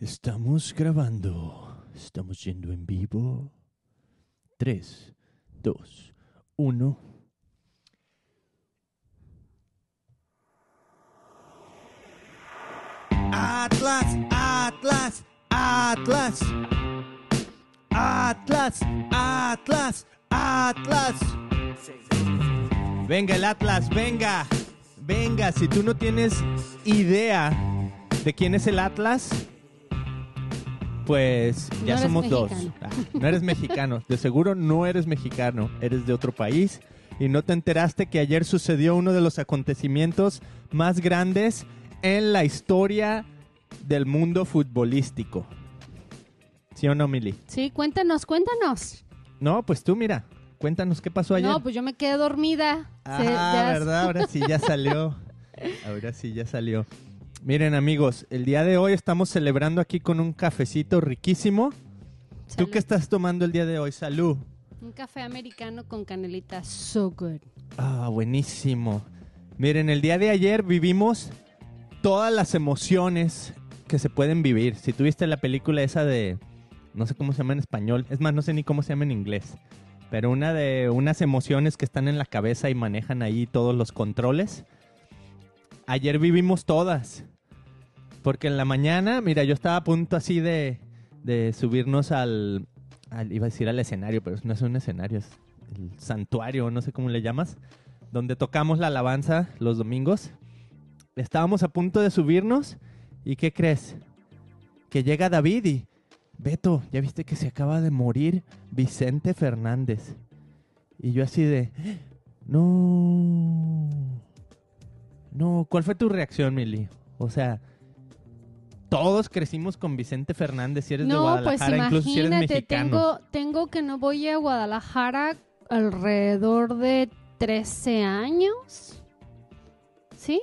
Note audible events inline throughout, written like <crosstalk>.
Estamos grabando. Estamos yendo en vivo. 3, 2, 1. Atlas, Atlas, Atlas. Atlas, Atlas, Atlas. Venga el Atlas, venga. Venga, si tú no tienes idea de quién es el Atlas, pues ya No somos dos. Ah, no eres mexicano, de seguro no eres mexicano, eres de otro país y no te enteraste que ayer sucedió uno de los acontecimientos más grandes en la historia del mundo futbolístico. ¿Sí o no, Mili? Sí, cuéntanos, cuéntanos. No, pues tú mira, cuéntanos qué pasó ayer. No, pues yo me quedé dormida. Ah, Se- ya- ¿verdad? <laughs> Ahora sí ya salió. Ahora sí ya salió. Miren amigos, el día de hoy estamos celebrando aquí con un cafecito riquísimo. ¿Tú qué estás tomando el día de hoy? Salud. Un café americano con canelita. So good. Ah, buenísimo. Miren, el día de ayer vivimos todas las emociones que se pueden vivir. Si tuviste la película esa de, no sé cómo se llama en español, es más, no sé ni cómo se llama en inglés, pero una de unas emociones que están en la cabeza y manejan ahí todos los controles. Ayer vivimos todas. Porque en la mañana, mira, yo estaba a punto así de, de subirnos al, al- iba a decir al escenario, pero no es un escenario, es el santuario, no sé cómo le llamas, donde tocamos la alabanza los domingos. Estábamos a punto de subirnos y ¿qué crees? Que llega David y Beto, ya viste que se acaba de morir Vicente Fernández. Y yo así de, no, no, ¿cuál fue tu reacción, Mili? O sea, todos crecimos con Vicente Fernández, si eres de No, pues Guadalajara, incluso si eres imagínate, mexicano. tengo, tengo que no voy a Guadalajara alrededor de 13 años. ¿Sí?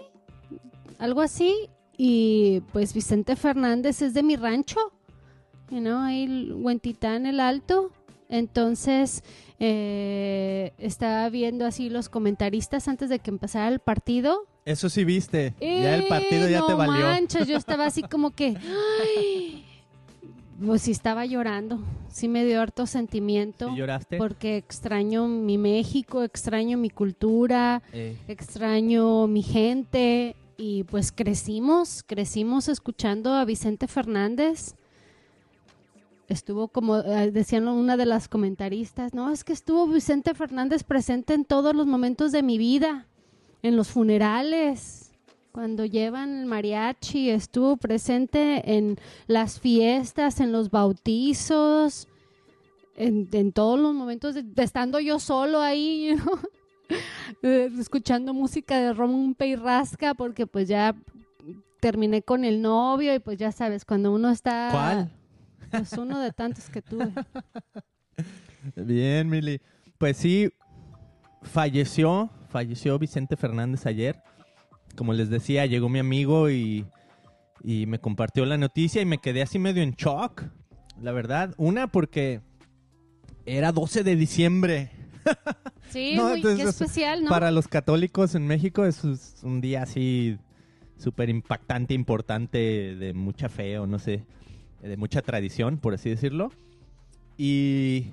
Algo así. Y pues Vicente Fernández es de mi rancho. You know, ahí Huentitán, el Alto. Entonces, eh, estaba viendo así los comentaristas antes de que empezara el partido. Eso sí viste, ya el partido Eh, ya te no valió. manches, yo estaba así <laughs> como que, ay, pues sí estaba llorando, sí me dio harto sentimiento, ¿Sí lloraste? porque extraño mi México, extraño mi cultura, Eh, extraño mi gente y pues crecimos, crecimos escuchando a Vicente Fernández. Estuvo como eh, decían una de las comentaristas, no, es que estuvo Vicente Fernández presente en todos los momentos de mi vida, en los funerales, cuando llevan el mariachi, estuvo presente en las fiestas, en los bautizos, en, en todos los momentos, de- de estando yo solo ahí, <laughs> eh, escuchando música de Rompe y Rasca, porque pues ya terminé con el novio y pues ya sabes, cuando uno está... ¿Cuál? Pues uno de tantos que tuve. <laughs> Bien, Mili. Pues sí, falleció, falleció Vicente Fernández ayer. Como les decía, llegó mi amigo y, y me compartió la noticia y me quedé así medio en shock. La verdad, una porque era 12 de diciembre. <laughs> Sí, No, muy, qué entonces, especial, ¿no? Para los católicos en México es un día así súper impactante, importante, de mucha fe o no sé, de mucha tradición, por así decirlo. Y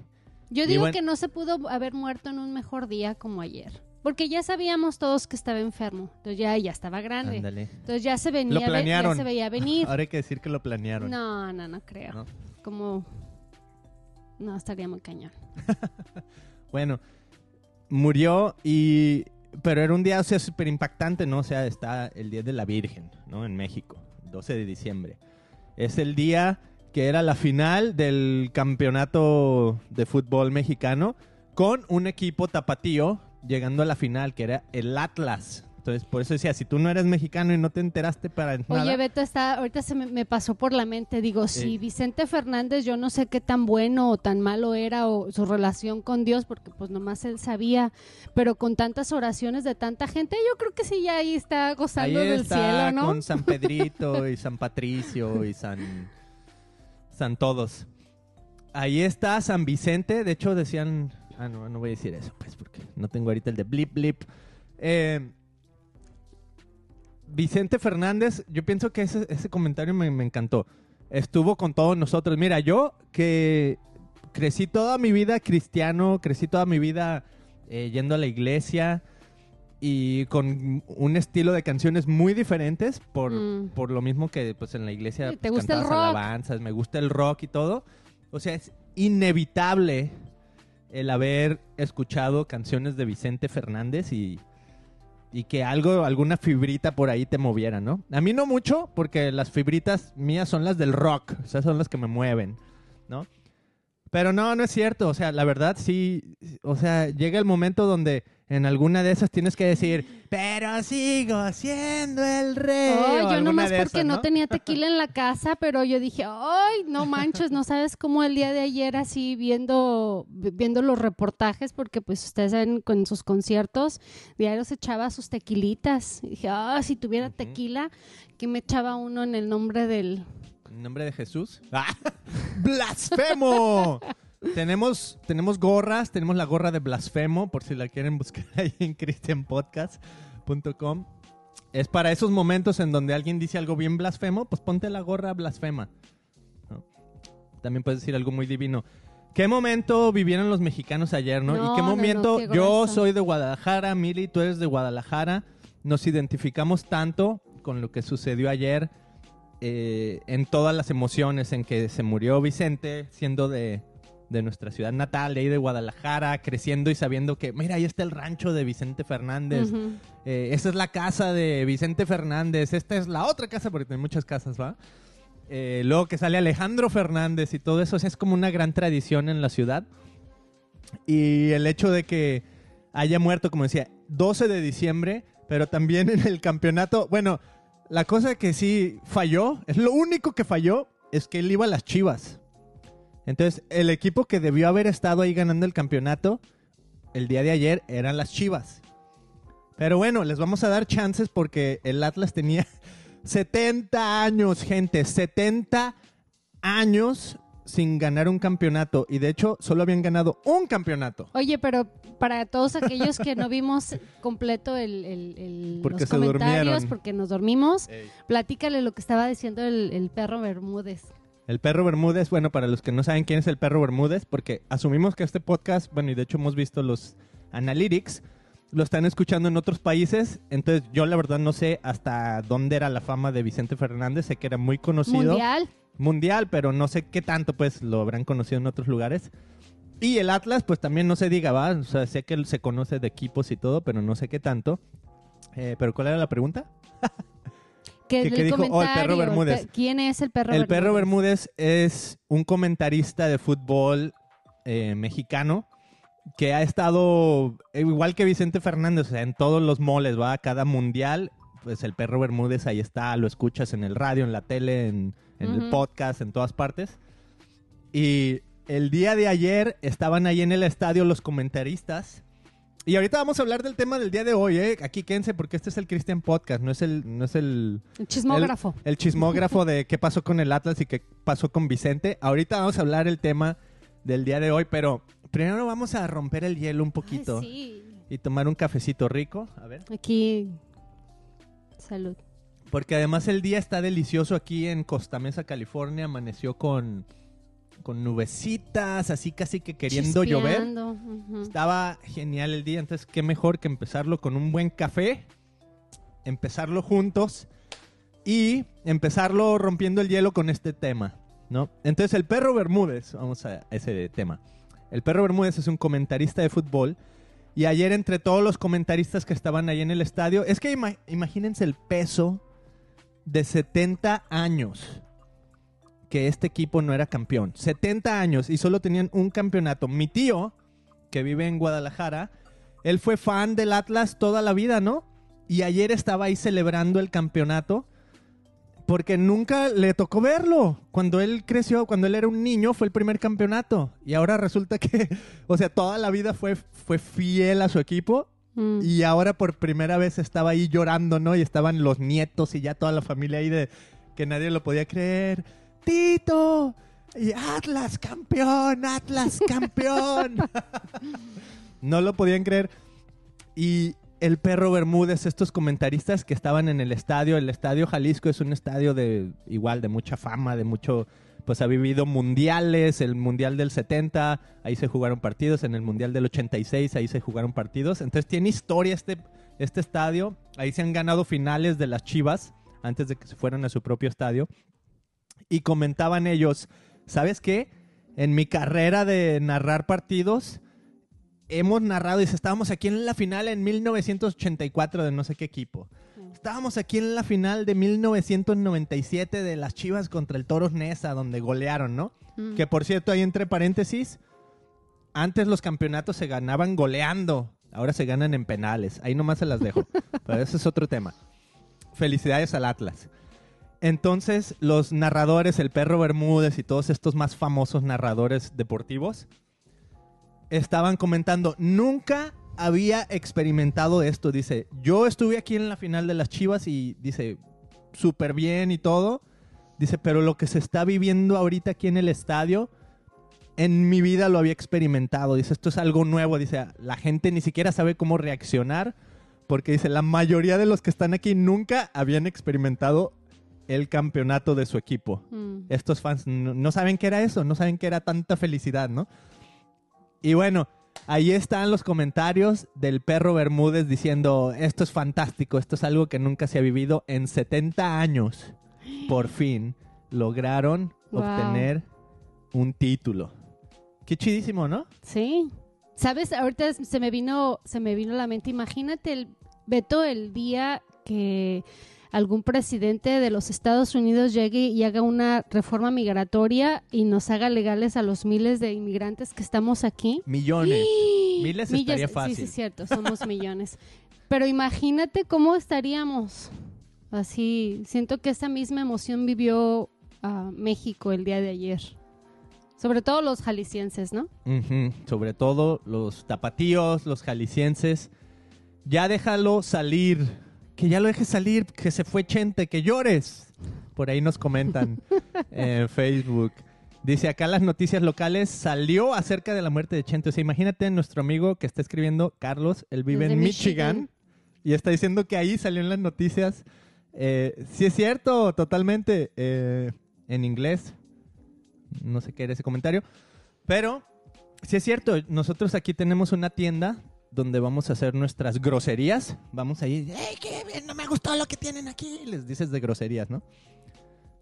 Yo y digo bueno- que no se pudo haber muerto en un mejor día como ayer. Porque ya sabíamos todos que estaba enfermo. Entonces ya, ya estaba grande. ándale. Entonces ya se venía, Lo planearon. ya se veía venir. <laughs> Ahora hay que decir que lo planearon. No, no, no creo. ¿no? Como... No, estaría muy cañón. <laughs> Bueno, murió y... Pero era un día, o sea, súper impactante, ¿no? O sea, está el Día de la Virgen, ¿no? En México, 12 de diciembre. Es el día que era la final del campeonato de fútbol mexicano con un equipo tapatío llegando a la final, que era el Atlas. Entonces, por eso decía, si tú no eres mexicano y no te enteraste para nada... Oye, Beto, está, ahorita se me, me pasó por la mente. Digo, si Eh. Vicente Fernández, yo no sé qué tan bueno o tan malo era o su relación con Dios, porque pues nomás él sabía, pero con tantas oraciones de tanta gente, yo creo que sí, ya ahí está Ahí gozando del está cielo, ¿no? con San <laughs> Pedrito y San Patricio y San San todos. Ahí está San Vicente, de hecho decían, ah no, no voy a decir eso, pues porque no tengo ahorita el de blip blip. Eh, Vicente Fernández, yo pienso que ese, ese comentario me, me encantó. estuvo con todos nosotros. Mira, yo que crecí toda mi vida cristiano, crecí toda mi vida eh, yendo a la iglesia y con un estilo de canciones muy diferentes por, Mm. por lo mismo que pues en la iglesia Sí, ¿te pues, gusta el rock? alabanzas, me gusta el rock y todo. O sea, es inevitable el haber escuchado canciones de Vicente Fernández y, y que algo, alguna fibrita por ahí te moviera, ¿no? A mí no mucho, porque las fibritas mías son las del rock, o sea, son las que me mueven, ¿no? Pero no, no es cierto, o sea, la verdad sí, o sea, llega el momento donde en alguna de esas tienes que decir, pero sigo siendo el rey. o Ay, yo nomás porque esas, no tenía tequila en la <laughs> casa, pero yo dije, ay, no manches, no sabes cómo el día de ayer así viendo, vi- viendo los reportajes, porque pues ustedes saben con sus conciertos, diario se echaba sus tequilitas. Y dije, ah, si tuviera tequila, que me echaba uno en el nombre del... ¿En nombre de Jesús? <laughs> ¡Ah! ¡Blasfemo! Tenemos, tenemos gorras, tenemos la gorra de Blasfemo, por si la quieren buscar <laughs> ahí en christianpodcast.com. Es para esos momentos en donde alguien dice algo bien blasfemo, pues ponte la gorra blasfema. ¿no? También puedes decir algo muy divino. ¿Qué momento vivieron los mexicanos ayer, no? No, ¿Y qué no, momento? qué Yo soy de Guadalajara, Mili, tú eres de Guadalajara. Nos identificamos tanto con lo que sucedió ayer eh, en todas las emociones en que se murió Vicente, siendo de, de nuestra ciudad natal, de ahí de Guadalajara, creciendo y sabiendo que, mira, ahí está el rancho de Vicente Fernández, Ujú. eh, esa es la casa de Vicente Fernández, esta es la otra casa, porque tiene muchas casas, ¿va? Eh, luego que sale Alejandro Fernández y todo eso, o sea, es como una gran tradición en la ciudad. Y el hecho de que haya muerto, como decía, 12 de diciembre, pero también en el campeonato, bueno, la cosa que sí falló, es lo único que falló, es que él iba a las Chivas. Entonces, el equipo que debió haber estado ahí ganando el campeonato el día de ayer eran las Chivas. Pero bueno, les vamos a dar chances porque el Atlas tenía <laughs> 70 años, gente, 70 años sin ganar un campeonato. Y de hecho, solo habían ganado un campeonato. Oye, pero para todos aquellos que no vimos completo el, el- el- Porque los se comentarios, durmieron. porque nos dormimos, platícale lo que estaba diciendo el, el perro Bermúdez. El perro Bermúdez, bueno, para los que no saben quién es el perro Bermúdez, porque asumimos que este podcast, bueno, y de hecho hemos visto los analytics, lo están escuchando en otros países, entonces yo la verdad no sé hasta dónde era la fama de Vicente Fernández, sé que era muy conocido. Mundial. mundial, pero no sé qué tanto pues lo habrán conocido en otros lugares. Y el Atlas, pues también no se diga, va, o sea, sé que se conoce de equipos y todo, pero no sé qué tanto. Eh, pero ¿cuál era la pregunta? <laughs> Oh, el perro Bermúdez. ¿Quién es el perro el perro Bermúdez es un comentarista de fútbol eh, mexicano que ha estado, eh, igual que Vicente Fernández, o sea, en todos los moles, va, cada mundial, pues el perro Bermúdez ahí está, lo escuchas en el radio, en la tele, en, en el podcast, en todas partes. Y el día de ayer estaban ahí en el estadio los comentaristas. Y ahorita vamos a hablar del tema del día de hoy, ¿eh? Aquí quédense porque este es el Christian Podcast, no es el, no es el, El chismógrafo. el chismógrafo de qué pasó con el Atlas y qué pasó con Vicente. Ahorita vamos a hablar el tema del día de hoy, pero primero vamos a romper el hielo un poquito Ay, sí. y tomar un cafecito rico. A ver. Aquí. Salud. Porque además el día está delicioso aquí en Costa Mesa, California. Amaneció con, con nubecitas, así casi que queriendo llover. Estaba genial el día, entonces qué mejor que empezarlo con un buen café, empezarlo juntos y empezarlo rompiendo el hielo con este tema, ¿no? Entonces el perro Bermúdez, vamos a ese tema. El perro Bermúdez es un comentarista de fútbol y ayer entre todos los comentaristas que estaban ahí en el estadio, es que ima- imagínense el peso de 70 años que este equipo no era campeón. 70 años y solo tenían un campeonato. Mi tío, que vive en Guadalajara, él fue fan del Atlas toda la vida, ¿no? Y ayer estaba ahí celebrando el campeonato porque nunca le tocó verlo. Cuando él creció, cuando él era un niño, fue el primer campeonato. Y ahora resulta que, <laughs> o sea, toda la vida fue, fue fiel a su equipo. Mm. Y ahora por primera vez estaba ahí llorando, ¿no? Y estaban los nietos y ya toda la familia ahí de que nadie lo podía creer. Tito, y Atlas campeón, Atlas campeón. <laughs> no lo podían creer. Y el perro Bermúdez, estos comentaristas que estaban en el estadio. El estadio Jalisco es un estadio de igual, de mucha fama, de mucho... Pues ha vivido mundiales, el mundial del 70, ahí se jugaron partidos, en el mundial del 86, ahí se jugaron partidos. Entonces tiene historia este, este estadio. Ahí se han ganado finales de las Chivas antes de que se fueran a su propio estadio. Y comentaban ellos, ¿sabes qué? En mi carrera de narrar partidos, hemos narrado, dice, estábamos aquí en la final en 1984 de no sé qué equipo. Estábamos aquí en la final de 1997 de las Chivas contra el Toros Nesa, donde golearon, ¿no? Mm. Que por cierto, ahí entre paréntesis, antes los campeonatos se ganaban goleando, ahora se ganan en penales. Ahí nomás se las dejo. <laughs> Pero ese es otro tema. Felicidades al Atlas. Entonces, los narradores, el perro Bermúdez y todos estos más famosos narradores deportivos, estaban comentando, nunca había experimentado esto. Dice, yo estuve aquí en la final de las Chivas y dice, súper bien y todo. Dice, pero lo que se está viviendo ahorita aquí en el estadio, en mi vida lo había experimentado. Dice, esto es algo nuevo. Dice, la gente ni siquiera sabe cómo reaccionar. Porque dice, la mayoría de los que están aquí nunca habían experimentado el campeonato de su equipo. Mm. Estos fans no, no saben qué era eso, no saben qué era tanta felicidad, ¿no? Y bueno, ahí están los comentarios del perro Bermúdez diciendo, esto es fantástico, esto es algo que nunca se ha vivido en 70 años. Por fin lograron Wow. obtener un título. Qué chidísimo, ¿no? Sí. ¿Sabes? Ahorita se me vino, se me vino a la mente. Imagínate el Beto el día que algún presidente de los Estados Unidos llegue y haga una reforma migratoria y nos haga legales a los miles de inmigrantes que estamos aquí. Millones. Miles estaría fácil. Sí, sí, es cierto, somos millones. Pero imagínate cómo estaríamos. Así, siento que esa misma emoción vivió ah, México el día de ayer. Sobre todo los jaliscienses, ¿no? Sobre todo los tapatíos, los jaliscienses. Ya déjalo salir. Que ya lo dejes salir, que se fue Chente, que llores. Por ahí nos comentan <laughs> en Facebook. Dice acá las noticias locales salió acerca de la muerte de Chente. O sea, imagínate nuestro amigo que está escribiendo, Carlos, él vive Desde en Michigan, Michigan. y está diciendo que ahí salió en las noticias. Eh, sí es cierto, totalmente. eh, en inglés. No sé qué era ese comentario. Pero Sí, es cierto. Nosotros aquí tenemos una tienda donde vamos a hacer nuestras groserías. Vamos ahí. ¡Ey, qué bien! No me gustó lo que tienen aquí. Les dices de groserías, ¿no?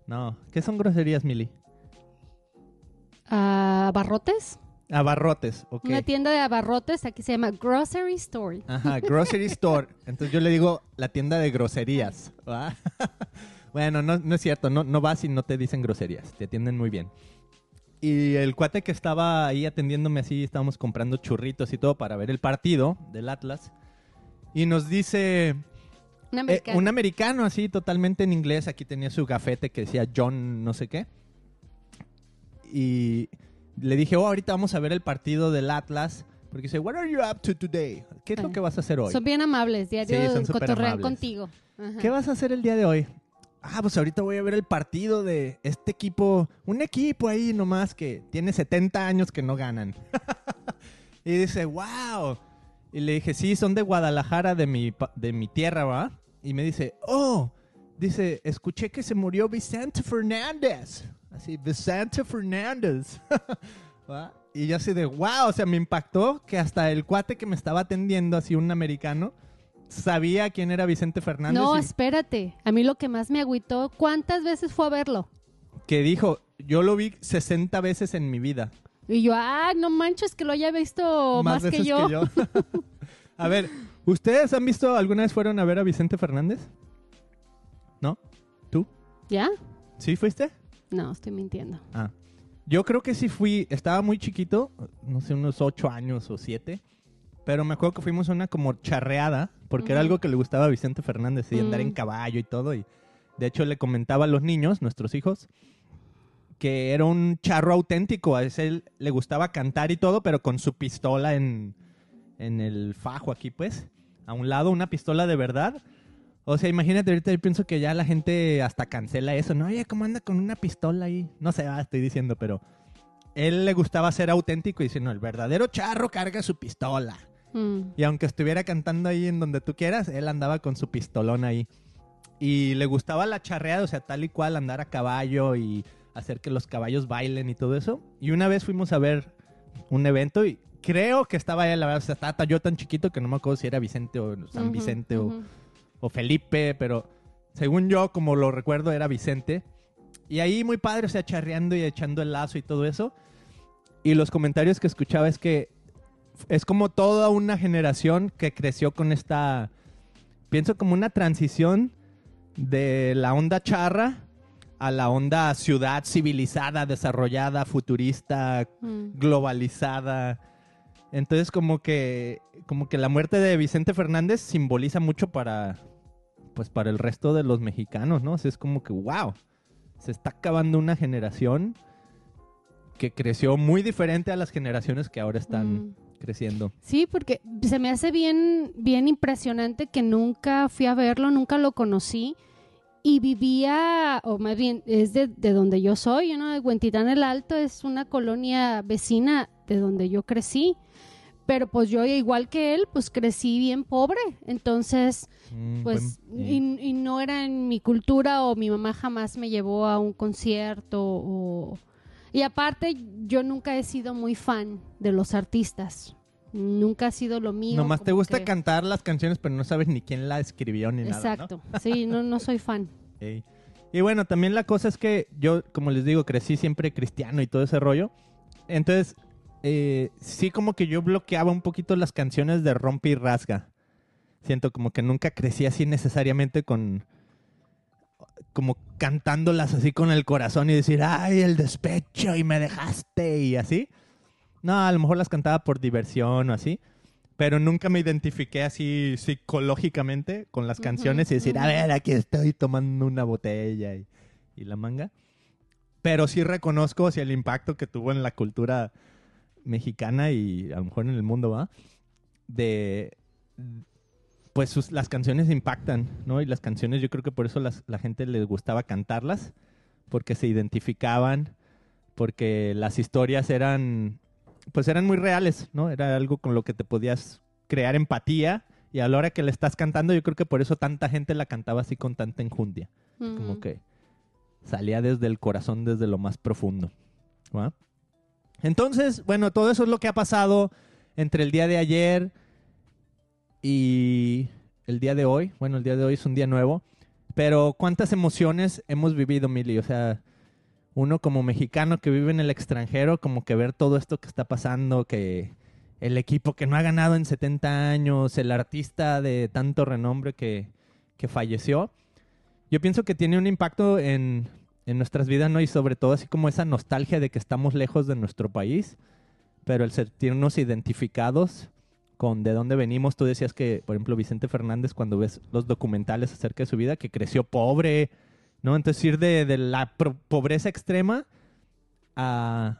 No. ¿Qué son groserías, Mili? Ah, ¿Abarrotes? Abarrotes, ok. Una tienda de abarrotes, aquí se llama Grocery Store. Ajá, grocery <laughs> store. Entonces yo le digo la tienda de groserías. <laughs> bueno, no, no es cierto. No, no vas y no te dicen groserías. Te atienden muy bien. Y el cuate que estaba ahí atendiéndome así, estábamos comprando churritos y todo para ver el partido del Atlas. Y nos dice, Un eh, americano. un americano así, totalmente en inglés. Aquí tenía su gafete que decía John no sé qué. Y le dije, oh, ahorita vamos a ver el partido del Atlas. Porque dice, what are you up to today? ¿Qué es lo Ah. que vas a hacer hoy? Son bien amables, diario Sí, son cotorrean amables. contigo. Ajá. ¿Qué vas a hacer el día de hoy? Ah, pues ahorita voy a ver el partido de este equipo. Un equipo ahí nomás que tiene 70 años que no ganan. <laughs> y dice, wow. Y le dije, sí, son de Guadalajara, de mi, de mi tierra, ¿va? Y me dice, oh, dice, escuché que se murió Vicente Fernández. Así, Vicente Fernández. <laughs> Y yo así de, wow, o sea, me impactó que hasta el cuate que me estaba atendiendo, así un americano, sabía quién era Vicente Fernández. No, y- espérate. A mí lo que más me agüitó, ¿cuántas veces fue a verlo? que dijo, yo lo vi 60 veces en mi vida. Y yo, ah, no manches que lo haya visto más, veces que yo. <laughs> a ver, ¿ustedes han visto alguna vez fueron a ver a Vicente Fernández? ¿No? ¿Tú? ¿Ya? ¿Sí fuiste? No, estoy mintiendo. Ah. Yo creo que sí fui, estaba muy chiquito, no sé, unos 8 años o 7, pero me acuerdo que fuimos a una como charreada, porque era algo que le gustaba a Vicente Fernández, y andar Mm. en caballo y todo, y de hecho le comentaba a los niños, nuestros hijos, que era un charro auténtico, a ese le gustaba cantar y todo, pero con su pistola en, en el fajo aquí, pues, a un lado, una pistola de verdad. O sea, imagínate, ahorita yo pienso que ya la gente hasta cancela eso, ¿no? Oye, ¿cómo anda con una pistola ahí? No sé, ah, estoy diciendo, pero él le gustaba ser auténtico y dice, no, el verdadero charro carga su pistola Mm. Y aunque estuviera cantando ahí en donde tú quieras, él andaba con su pistolón ahí. Y le gustaba la charreada, o sea, tal y cual andar a caballo y hacer que los caballos bailen y todo eso. Y una vez fuimos a ver un evento y creo que estaba él, la verdad, o sea, estaba yo tan chiquito que no me acuerdo si era Vicente o San Vicente o, o Felipe, pero según yo, como lo recuerdo, era Vicente. Y ahí muy padre, o sea, charreando y echando el lazo y todo eso. Y los comentarios que escuchaba es que es como toda una generación que creció con esta, pienso como una transición de la onda charra a la onda ciudad civilizada, desarrollada, futurista, Mm. globalizada. Entonces como que como que la muerte de Vicente Fernández simboliza mucho para pues para el resto de los mexicanos, ¿no? O sea, es como que wow, se está acabando una generación que creció muy diferente a las generaciones que ahora están Mm. Creciendo. Sí, porque se me hace bien, bien impresionante que nunca fui a verlo, nunca lo conocí y vivía, o más bien es de, de donde yo soy, ¿no? De Huentitán el Alto es una colonia vecina de donde yo crecí, pero pues yo igual que él, pues crecí bien pobre, entonces Mm, pues buen- y, y no era en mi cultura o mi mamá jamás me llevó a un concierto o y aparte yo nunca he sido muy fan de los artistas nunca ha sido lo mío Nomás te gusta que- cantar las canciones, pero no sabes ni quién la escribió ni nada. ¿no? exacto sí no no soy fan. <laughs> Y bueno, también la cosa es que yo, como les digo, crecí siempre cristiano y todo ese rollo. Entonces, eh, sí como que yo bloqueaba un poquito las canciones de Rompe y Rasga. Siento como que nunca crecí así necesariamente con... Como cantándolas así con el corazón y decir, ay, el despecho y me dejaste y así. No, a lo mejor las cantaba por diversión o así. Pero nunca me identifiqué así psicológicamente con las canciones y decir, a ver, aquí estoy tomando una botella y, y la manga. Pero sí reconozco o sea, el impacto que tuvo en la cultura mexicana y a lo mejor en el mundo, ¿va? De, pues sus- las canciones impactan, ¿no? Y las canciones yo creo que por eso las- la gente les gustaba cantarlas, porque se identificaban, porque las historias eran, pues eran muy reales, ¿no? Era algo con lo que te podías crear empatía y a la hora que le estás cantando yo creo que por eso tanta gente la cantaba así con tanta enjundia, como que salía desde el corazón, desde lo más profundo, ¿va? Entonces, bueno, todo eso es lo que ha pasado entre el día de ayer y el día de hoy. Bueno, el día de hoy es un día nuevo. Pero ¿cuántas emociones hemos vivido, Mili? O sea, uno como mexicano que vive en el extranjero, como que ver todo esto que está pasando, que el equipo que no ha ganado en 70 años, el artista de tanto renombre que, que falleció, yo pienso que tiene un impacto en, en nuestras vidas, ¿no? Y sobre todo así como esa nostalgia de que estamos lejos de nuestro país, pero el sentirnos identificados con de dónde venimos. Tú decías que, por ejemplo, Vicente Fernández, cuando ves los documentales acerca de su vida, que creció pobre, ¿no? Entonces ir de, de la pobreza extrema a...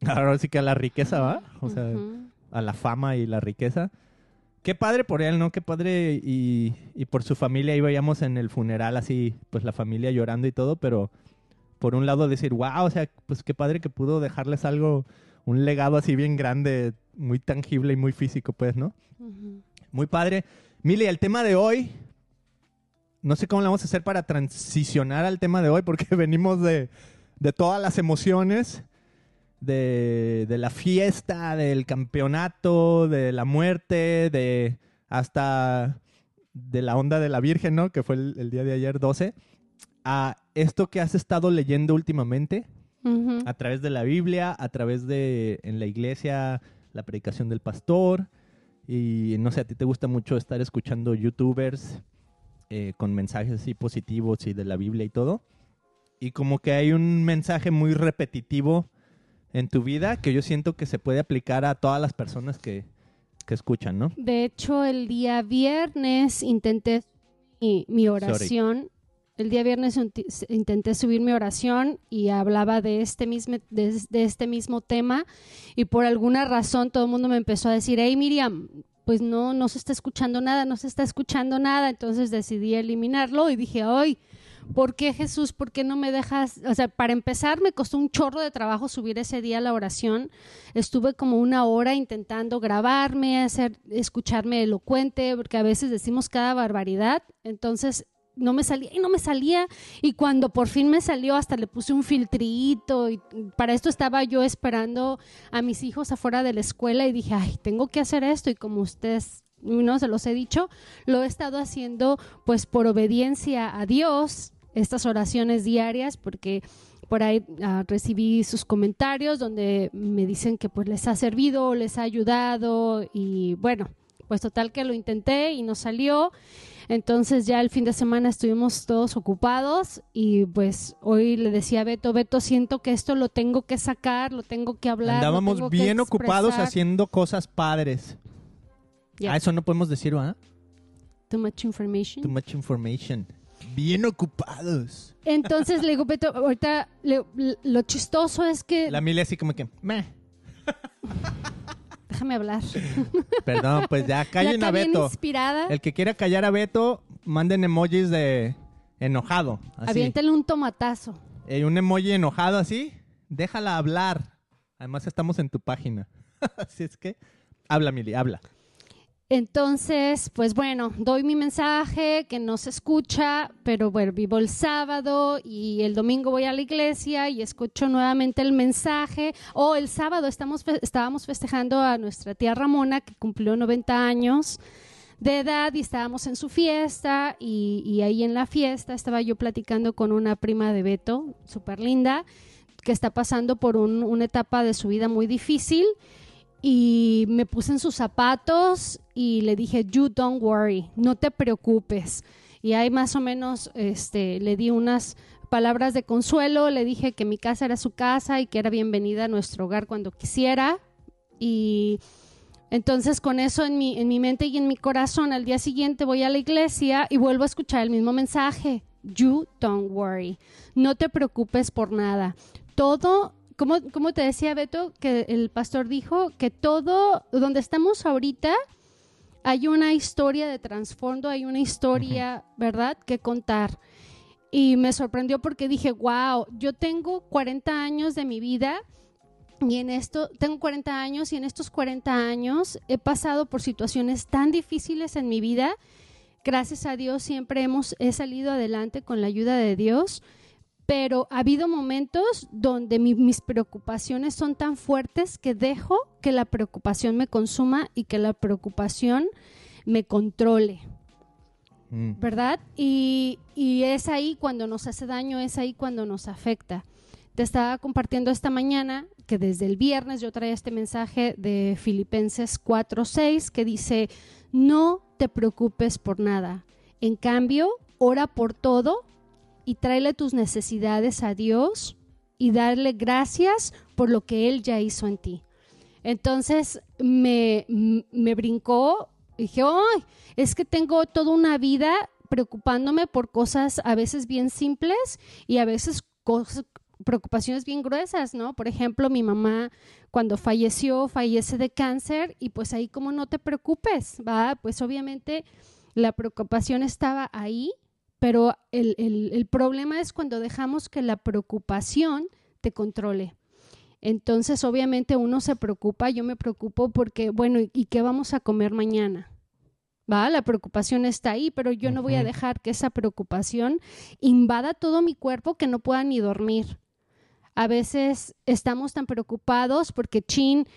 <laughs> Ahora sí que a la riqueza, ¿va? O sea, a la fama y la riqueza. Qué padre por él, ¿no? Qué padre y, y por su familia. Ahí veíamos en el funeral así, pues la familia llorando y todo, pero por un lado decir, wow, o sea, pues qué padre que pudo dejarles algo, un legado así bien grande, muy tangible y muy físico, pues, ¿no? Muy padre. Mili, el tema de hoy, no sé cómo le vamos a hacer para transicionar al tema de hoy, porque <laughs> venimos de, de todas las emociones, de, de la fiesta, del campeonato, de la muerte, de hasta de la onda de la Virgen, ¿no? Que fue el, el día de ayer 12, a esto que has estado leyendo últimamente, A través de la Biblia, a través de en la iglesia, la predicación del pastor. Y no sé, a ti te gusta mucho estar escuchando youtubers eh, con mensajes así positivos y de la Biblia y todo. Y como que hay un mensaje muy repetitivo en tu vida que yo siento que se puede aplicar a todas las personas que, que escuchan, ¿no? De hecho, el día viernes intenté mi, mi oración. El día viernes intenté subir mi oración y hablaba de este mismo, de, este mismo tema y por alguna razón todo el mundo me empezó a decir, hey Miriam, pues no, no se está escuchando nada, no se está escuchando nada. Entonces decidí eliminarlo y dije, hoy, ¿por qué Jesús? ¿Por qué no me dejas? O sea, para empezar me costó un chorro de trabajo subir ese día la oración. Estuve como una hora intentando grabarme, hacer, escucharme elocuente, porque a veces decimos cada barbaridad. Entonces no me salía y no me salía. Y cuando por fin me salió, hasta le puse un filtrito. Y para esto estaba yo esperando a mis hijos afuera de la escuela y dije, ay, tengo que hacer esto. Y como ustedes no se los he dicho, lo he estado haciendo pues por obediencia a Dios, estas oraciones diarias, porque por ahí ah, recibí sus comentarios donde me dicen que pues les ha servido, les ha ayudado y bueno, pues total que lo intenté y no salió. Entonces ya el fin de semana estuvimos todos ocupados y pues hoy le decía a Beto, Beto, siento que esto lo tengo que sacar, lo tengo que hablar. Andábamos bien ocupados haciendo cosas padres. Ah, eso no podemos decir, ¿ah? Too much information. Too much information. Bien ocupados. Entonces le digo, Beto, ahorita lo chistoso es que... La Mili así como que, meh. <laughs> Déjame hablar. <laughs> Perdón, pues ya callen a Beto. inspirada. El que quiera callar a Beto, manden emojis de enojado. Así. un tomatazo. Eh, un emoji enojado así, déjala hablar. Además estamos en tu página. <laughs> así es que, habla, Mili, habla. Entonces, pues bueno, doy mi mensaje que no se escucha, pero bueno, vivo el sábado y el domingo voy a la iglesia y escucho nuevamente el mensaje. O el sábado estamos, estábamos festejando a nuestra tía Ramona que cumplió 90 años de edad y estábamos en su fiesta y, ahí en la fiesta estaba yo platicando con una prima de Beto, súper linda, que está pasando por una etapa de su vida muy difícil y me puse en sus zapatos y le dije, you don't worry, no te preocupes. Y ahí más o menos este, le di unas palabras de consuelo, le dije que mi casa era su casa y que era bienvenida a nuestro hogar cuando quisiera. Y entonces con eso en mi, en mi mente y en mi corazón, al día siguiente voy a la iglesia y vuelvo a escuchar el mismo mensaje. You don't worry. No te preocupes por nada. Todo como, te decía Beto, que el pastor dijo que todo, donde estamos ahorita, hay una historia de trasfondo, hay una historia, ¿verdad?, que contar. Y me sorprendió porque dije, wow, yo tengo 40 años de mi vida y en esto, tengo 40 años y en estos 40 años he pasado por situaciones tan difíciles en mi vida. Gracias a Dios siempre hemos, he salido adelante con la ayuda de Dios pero ha habido momentos donde mis preocupaciones son tan fuertes que dejo que la preocupación me consuma y que la preocupación me controle. Mm. ¿Verdad? Y, y es ahí cuando nos hace daño, es ahí cuando nos afecta. Te estaba compartiendo esta mañana que desde el viernes yo traía este mensaje de Filipenses 4:6 que dice, no te preocupes por nada. En cambio, ora por todo y tráele tus necesidades a Dios y darle gracias por lo que Él ya hizo en ti. Entonces me, me brincó y dije. Es que tengo toda una vida preocupándome por cosas a veces bien simples y a veces preocupaciones bien gruesas, ¿no? Por ejemplo, mi mamá cuando falleció, fallece de cáncer y pues ahí como no te preocupes, ¿va? Pues obviamente la preocupación estaba ahí pero el, problema es cuando dejamos que la preocupación te controle. Entonces, obviamente uno se preocupa, yo me preocupo porque, bueno, ¿y qué vamos a comer mañana? ¿Va? La preocupación está ahí, pero yo no voy a dejar que esa preocupación invada todo mi cuerpo que no pueda ni dormir. A veces estamos tan preocupados porque, chin,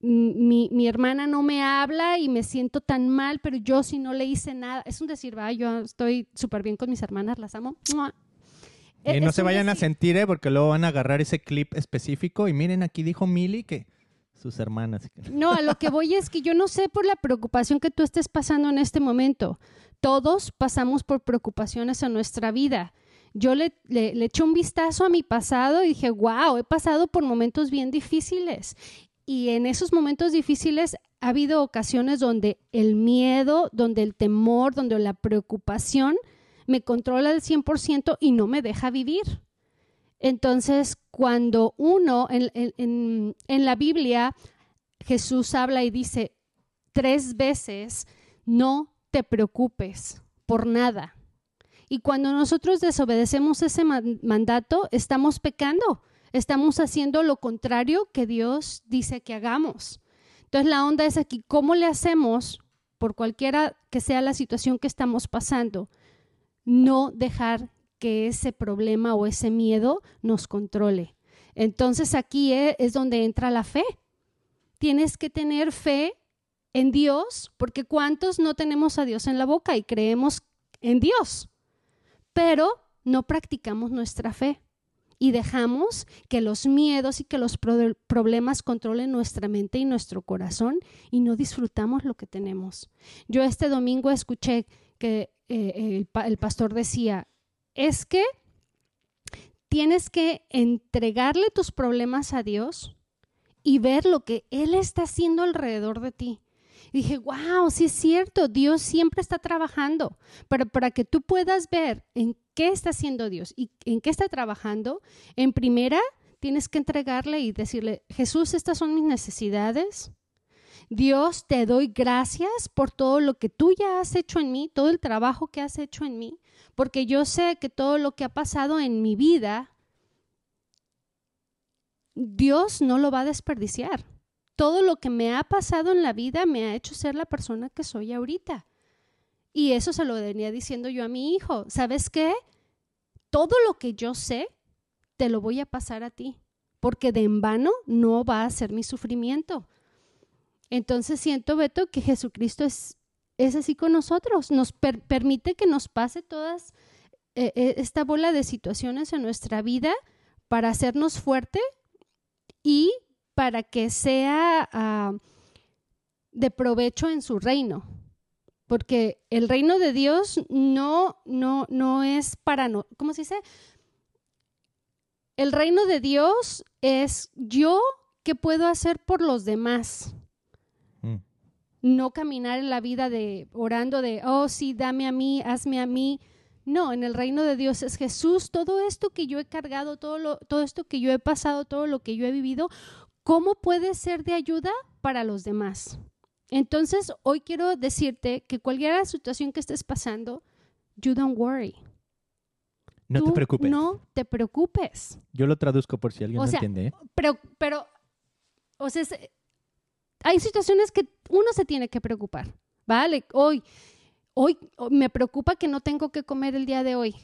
mi, mi, hermana no me habla y me siento tan mal, pero yo si no le hice nada, es un decir, va, yo estoy súper bien con mis hermanas, las amo. Y e, no se vayan a sentir, ¿eh? porque luego van a agarrar ese clip específico y miren, aquí dijo Mili que sus hermanas. <laughs> No, a lo que voy es que yo no sé por la preocupación que tú estés pasando en este momento. Todos pasamos por preocupaciones en nuestra vida. Yo le, le, le eché un vistazo a mi pasado y dije, wow, he pasado por momentos bien difíciles y en esos momentos difíciles ha habido ocasiones donde el miedo, donde el temor, donde la preocupación me controla al 100% y no me deja vivir. Entonces, cuando uno, en, en la Biblia, Jesús habla y dice tres veces, no te preocupes por nada. Y cuando nosotros desobedecemos ese mandato, estamos pecando, estamos haciendo lo contrario que Dios dice que hagamos. Entonces la onda es aquí, ¿cómo le hacemos, por cualquiera que sea la situación que estamos pasando, no dejar que ese problema o ese miedo nos controle? Entonces aquí e, es donde entra la fe. Tienes que tener fe en Dios, porque ¿cuántos no tenemos a Dios en la boca y creemos en Dios? Pero no practicamos nuestra fe y dejamos que los miedos y que los problemas controlen nuestra mente y nuestro corazón y no disfrutamos lo que tenemos. Yo este domingo escuché que eh, el pastor decía, es que tienes que entregarle tus problemas a Dios y ver lo que Él está haciendo alrededor de ti dije, wow, sí es cierto, Dios siempre está trabajando, pero para que tú puedas ver en qué está haciendo Dios y en qué está trabajando, en primera tienes que entregarle y decirle, Jesús, estas son mis necesidades. Dios, te doy gracias por todo lo que tú ya has hecho en mí, todo el trabajo que has hecho en mí, porque yo sé que todo lo que ha pasado en mi vida, Dios no lo va a desperdiciar todo lo que me ha pasado en la vida me ha hecho ser la persona que soy ahorita. Y eso se lo venía diciendo yo a mi hijo. ¿Sabes qué? Todo lo que yo sé, te lo voy a pasar a ti, porque de en vano no va a ser mi sufrimiento. Entonces siento, Beto, que Jesucristo es, es así con nosotros. Nos permite que nos pase todas eh, eh, esta bola de situaciones en nuestra vida para hacernos fuerte y para que sea ah, de provecho en su reino. Porque el reino de Dios no, no, no es para, no, ¿cómo se dice? El reino de Dios es yo qué puedo hacer por los demás. Mm. No caminar en la vida de orando de, oh sí, dame a mí, hazme a mí. No, en el reino de Dios es Jesús, todo esto que yo he cargado, todo, lo, todo esto que yo he pasado, todo lo que yo he vivido, ¿Cómo puede ser de ayuda para los demás? Entonces, hoy quiero decirte que cualquier situación que estés pasando, you don't worry. No te preocupes. No te preocupes. Yo lo traduzco por si alguien no entiende. ¿eh? Pero, pero, o sea, hay situaciones que uno se tiene que preocupar. ¿Vale? Hoy, hoy me preocupa que no tengo que comer el día de hoy.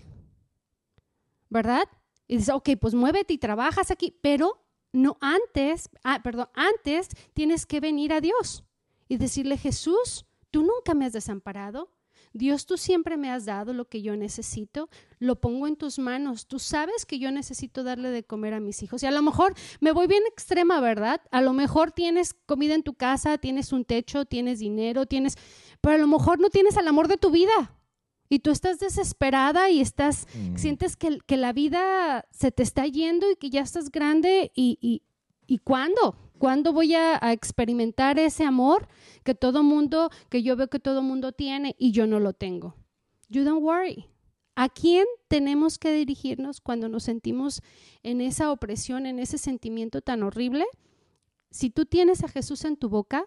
¿Verdad? Y dices, ok, pues muévete y trabajas aquí, pero no antes, ah, perdón, antes tienes que venir a Dios y decirle, Jesús, tú nunca me has desamparado. Dios, tú siempre me has dado lo que yo necesito, lo pongo en tus manos. Tú sabes que yo necesito darle de comer a mis hijos. Y a lo mejor me voy bien extrema, ¿verdad? A lo mejor tienes comida en tu casa, tienes un techo, tienes dinero, tienes, pero a lo mejor no tienes el amor de tu vida y tú estás desesperada y estás, mm. sientes que, que, la vida se te está yendo y que ya estás grande y, y, y ¿cuándo? ¿Cuándo voy a, experimentar ese amor que todo mundo, que yo veo que todo mundo tiene y yo no lo tengo? You don't worry. ¿A quién tenemos que dirigirnos cuando nos sentimos en esa opresión, en ese sentimiento tan horrible? Si tú tienes a Jesús en tu boca,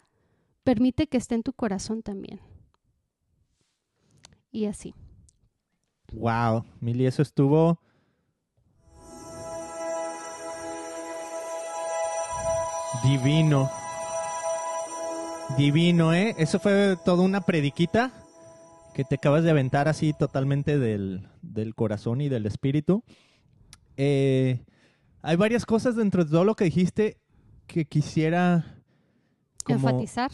permite que esté en tu corazón también y así. Wow, Mili, eso estuvo. Divino. Divino, ¿eh? Eso fue toda una prediquita que te acabas de aventar así totalmente del, corazón y del espíritu. Eh, hay varias cosas dentro de todo lo que dijiste que quisiera... enfatizar.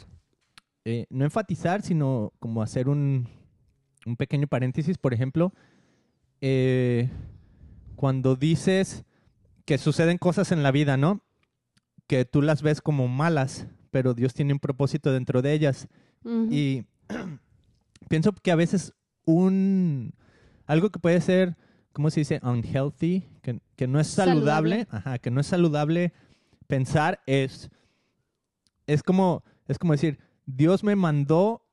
Eh, no enfatizar, sino como hacer un, un pequeño paréntesis, por ejemplo, eh, cuando dices que suceden cosas en la vida, ¿no? Que tú las ves como malas, pero Dios tiene un propósito dentro de ellas. Y <clears throat> pienso que a veces un algo que puede ser, ¿cómo se dice? Unhealthy, que, no es saludable, Ajá, que no es saludable pensar es, es como, es como decir, Dios me mandó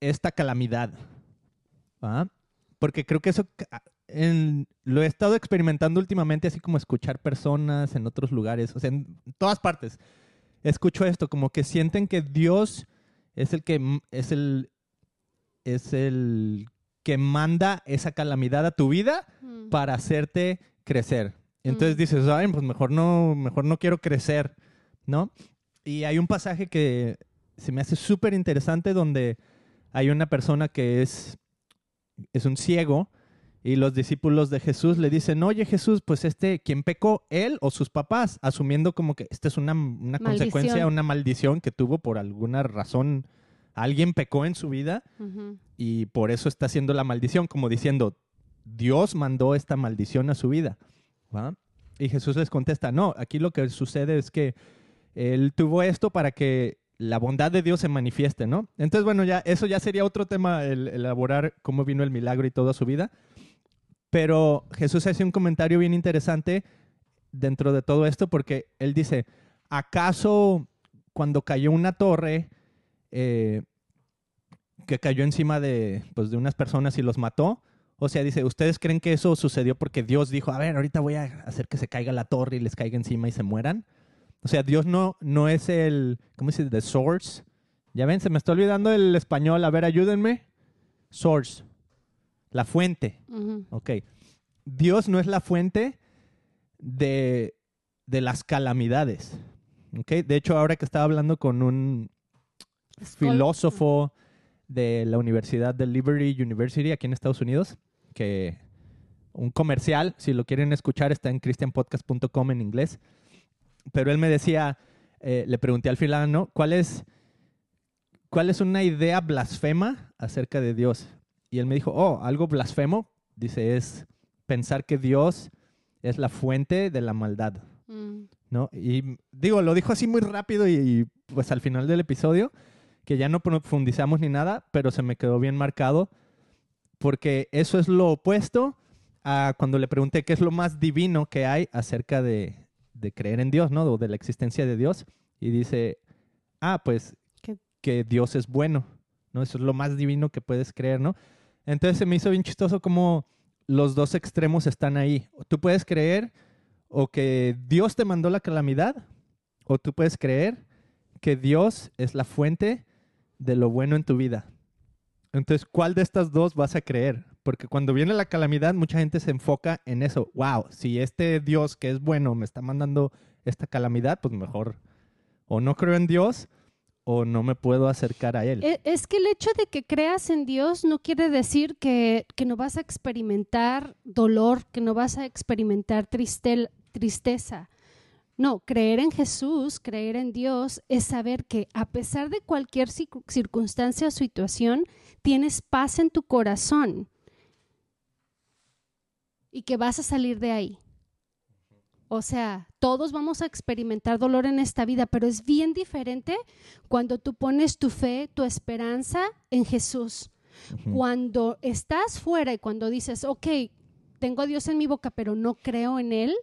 esta calamidad. Porque creo que eso lo he estado experimentando últimamente, así como escuchar personas en otros lugares, o sea, en todas partes. Escucho esto, como que sienten que Dios es el que es el es el que manda esa calamidad a tu vida Mm. para hacerte crecer. Entonces Mm. dices, ay, pues mejor no, mejor no quiero crecer, ¿no? Y hay un pasaje que se me hace súper interesante donde hay una persona que es, es un ciego y los discípulos de Jesús le dicen, oye Jesús, pues este, ¿quién pecó? ¿Él o sus papás? Asumiendo como que esta es una, una consecuencia, una maldición que tuvo por alguna razón. Alguien pecó en su vida y por eso está haciendo la maldición, como diciendo, Dios mandó esta maldición a su vida. ¿va? Y Jesús les contesta, no, aquí lo que sucede es que Él tuvo esto para que la bondad de Dios se manifieste, ¿no? Entonces, bueno, ya eso ya sería otro tema, el elaborar cómo vino el milagro y toda su vida. Pero Jesús hace un comentario bien interesante dentro de todo esto porque Él dice, ¿acaso cuando cayó una torre eh, que cayó encima de, pues, de unas personas y los mató? O sea, dice, ¿ustedes creen que eso sucedió porque Dios dijo, a ver, ahorita voy a hacer que se caiga la torre y les caiga encima y se mueran? O sea, Dios no, no es el, ¿cómo se dice? The source. Ya ven, se me está olvidando el español. A ver, ayúdenme. Source. La fuente. Ok. Dios no es la fuente de, de las calamidades. Ok. De hecho, ahora que estaba hablando con un filósofo de la Universidad de Liberty University aquí en Estados Unidos, que un comercial, si lo quieren escuchar, está en christianpodcast.com en inglés. Pero él me decía, eh, le pregunté al filano, ¿cuál es, ¿cuál es una idea blasfema acerca de Dios? Y él me dijo, oh, algo blasfemo, dice, es pensar que Dios es la fuente de la maldad. Mm. ¿no? Y digo, lo dijo así muy rápido y, y, pues al final del episodio, que ya no profundizamos ni nada, pero se me quedó bien marcado, porque eso es lo opuesto a cuando le pregunté qué es lo más divino que hay acerca de, de creer en Dios, ¿no? O de la existencia de Dios. Y dice, ah, pues Que- que Dios es bueno, ¿no? Eso es lo más divino que puedes creer, ¿no? Entonces se me hizo bien chistoso como los dos extremos están ahí. Tú puedes creer o que Dios te mandó la calamidad, o tú puedes creer que Dios es la fuente de lo bueno en tu vida. Entonces, ¿cuál de estas dos vas a creer? Porque cuando viene la calamidad, mucha gente se enfoca en eso. Wow, si este Dios que es bueno me está mandando esta calamidad, pues mejor o no creo en Dios o no me puedo acercar a Él. E- Es que el hecho de que creas en Dios no quiere decir que, que no vas a experimentar dolor, que no vas a experimentar tristeza. No, creer en Jesús, creer en Dios, es saber que a pesar de cualquier circunstancia o situación, tienes paz en tu corazón y que vas a salir de ahí. O sea, todos vamos a experimentar dolor en esta vida, pero es bien diferente cuando tú pones tu fe, tu esperanza en Jesús. Cuando estás fuera y cuando dices, ok, tengo a Dios en mi boca, pero no creo en Él,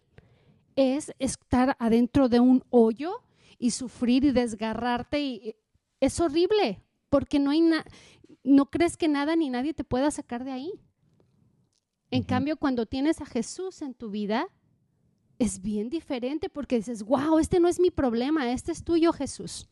es estar adentro de un hoyo y sufrir y desgarrarte. Y es horrible, porque no hay na- no crees que nada ni nadie te pueda sacar de ahí. En cambio, cuando tienes a Jesús en tu vida, es bien diferente porque dices, wow, este no es mi problema, este es tuyo, Jesús.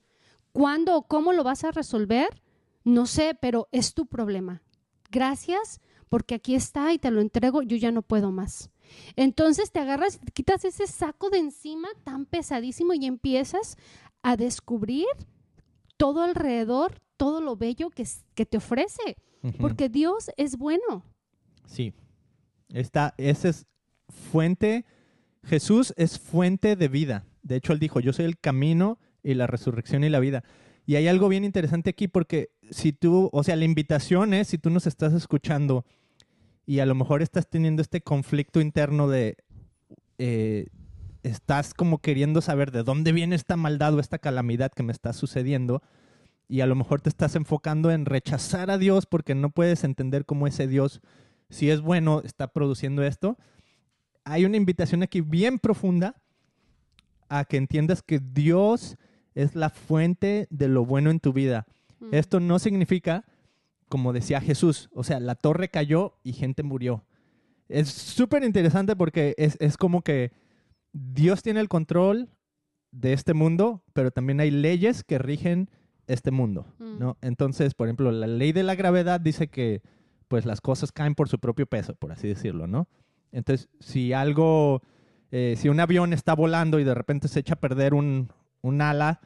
¿Cuándo o cómo lo vas a resolver? No sé, pero es tu problema. Gracias porque aquí está y te lo entrego, yo ya no puedo más. Entonces te agarras te quitas ese saco de encima tan pesadísimo y empiezas a descubrir todo alrededor, todo lo bello que, que te ofrece, porque Dios es bueno. Sí. Está, ese es fuente, Jesús es fuente de vida. De hecho, él dijo, yo soy el camino y la resurrección y la vida. Y hay algo bien interesante aquí porque si tú, o sea, la invitación es, si tú nos estás escuchando y a lo mejor estás teniendo este conflicto interno de, eh, estás como queriendo saber de dónde viene esta maldad o esta calamidad que me está sucediendo y a lo mejor te estás enfocando en rechazar a Dios porque no puedes entender cómo ese Dios si es bueno, está produciendo esto. Hay una invitación aquí bien profunda a que entiendas que Dios es la fuente de lo bueno en tu vida. Mm. Esto no significa, como decía Jesús, o sea, la torre cayó y gente murió. Es súper interesante porque es, es como que Dios tiene el control de este mundo, pero también hay leyes que rigen este mundo, Mm. ¿no? Entonces, por ejemplo, la ley de la gravedad dice que pues las cosas caen por su propio peso, por así decirlo, ¿no? Entonces, si algo, eh, si un avión está volando y de repente se echa a perder un, un ala,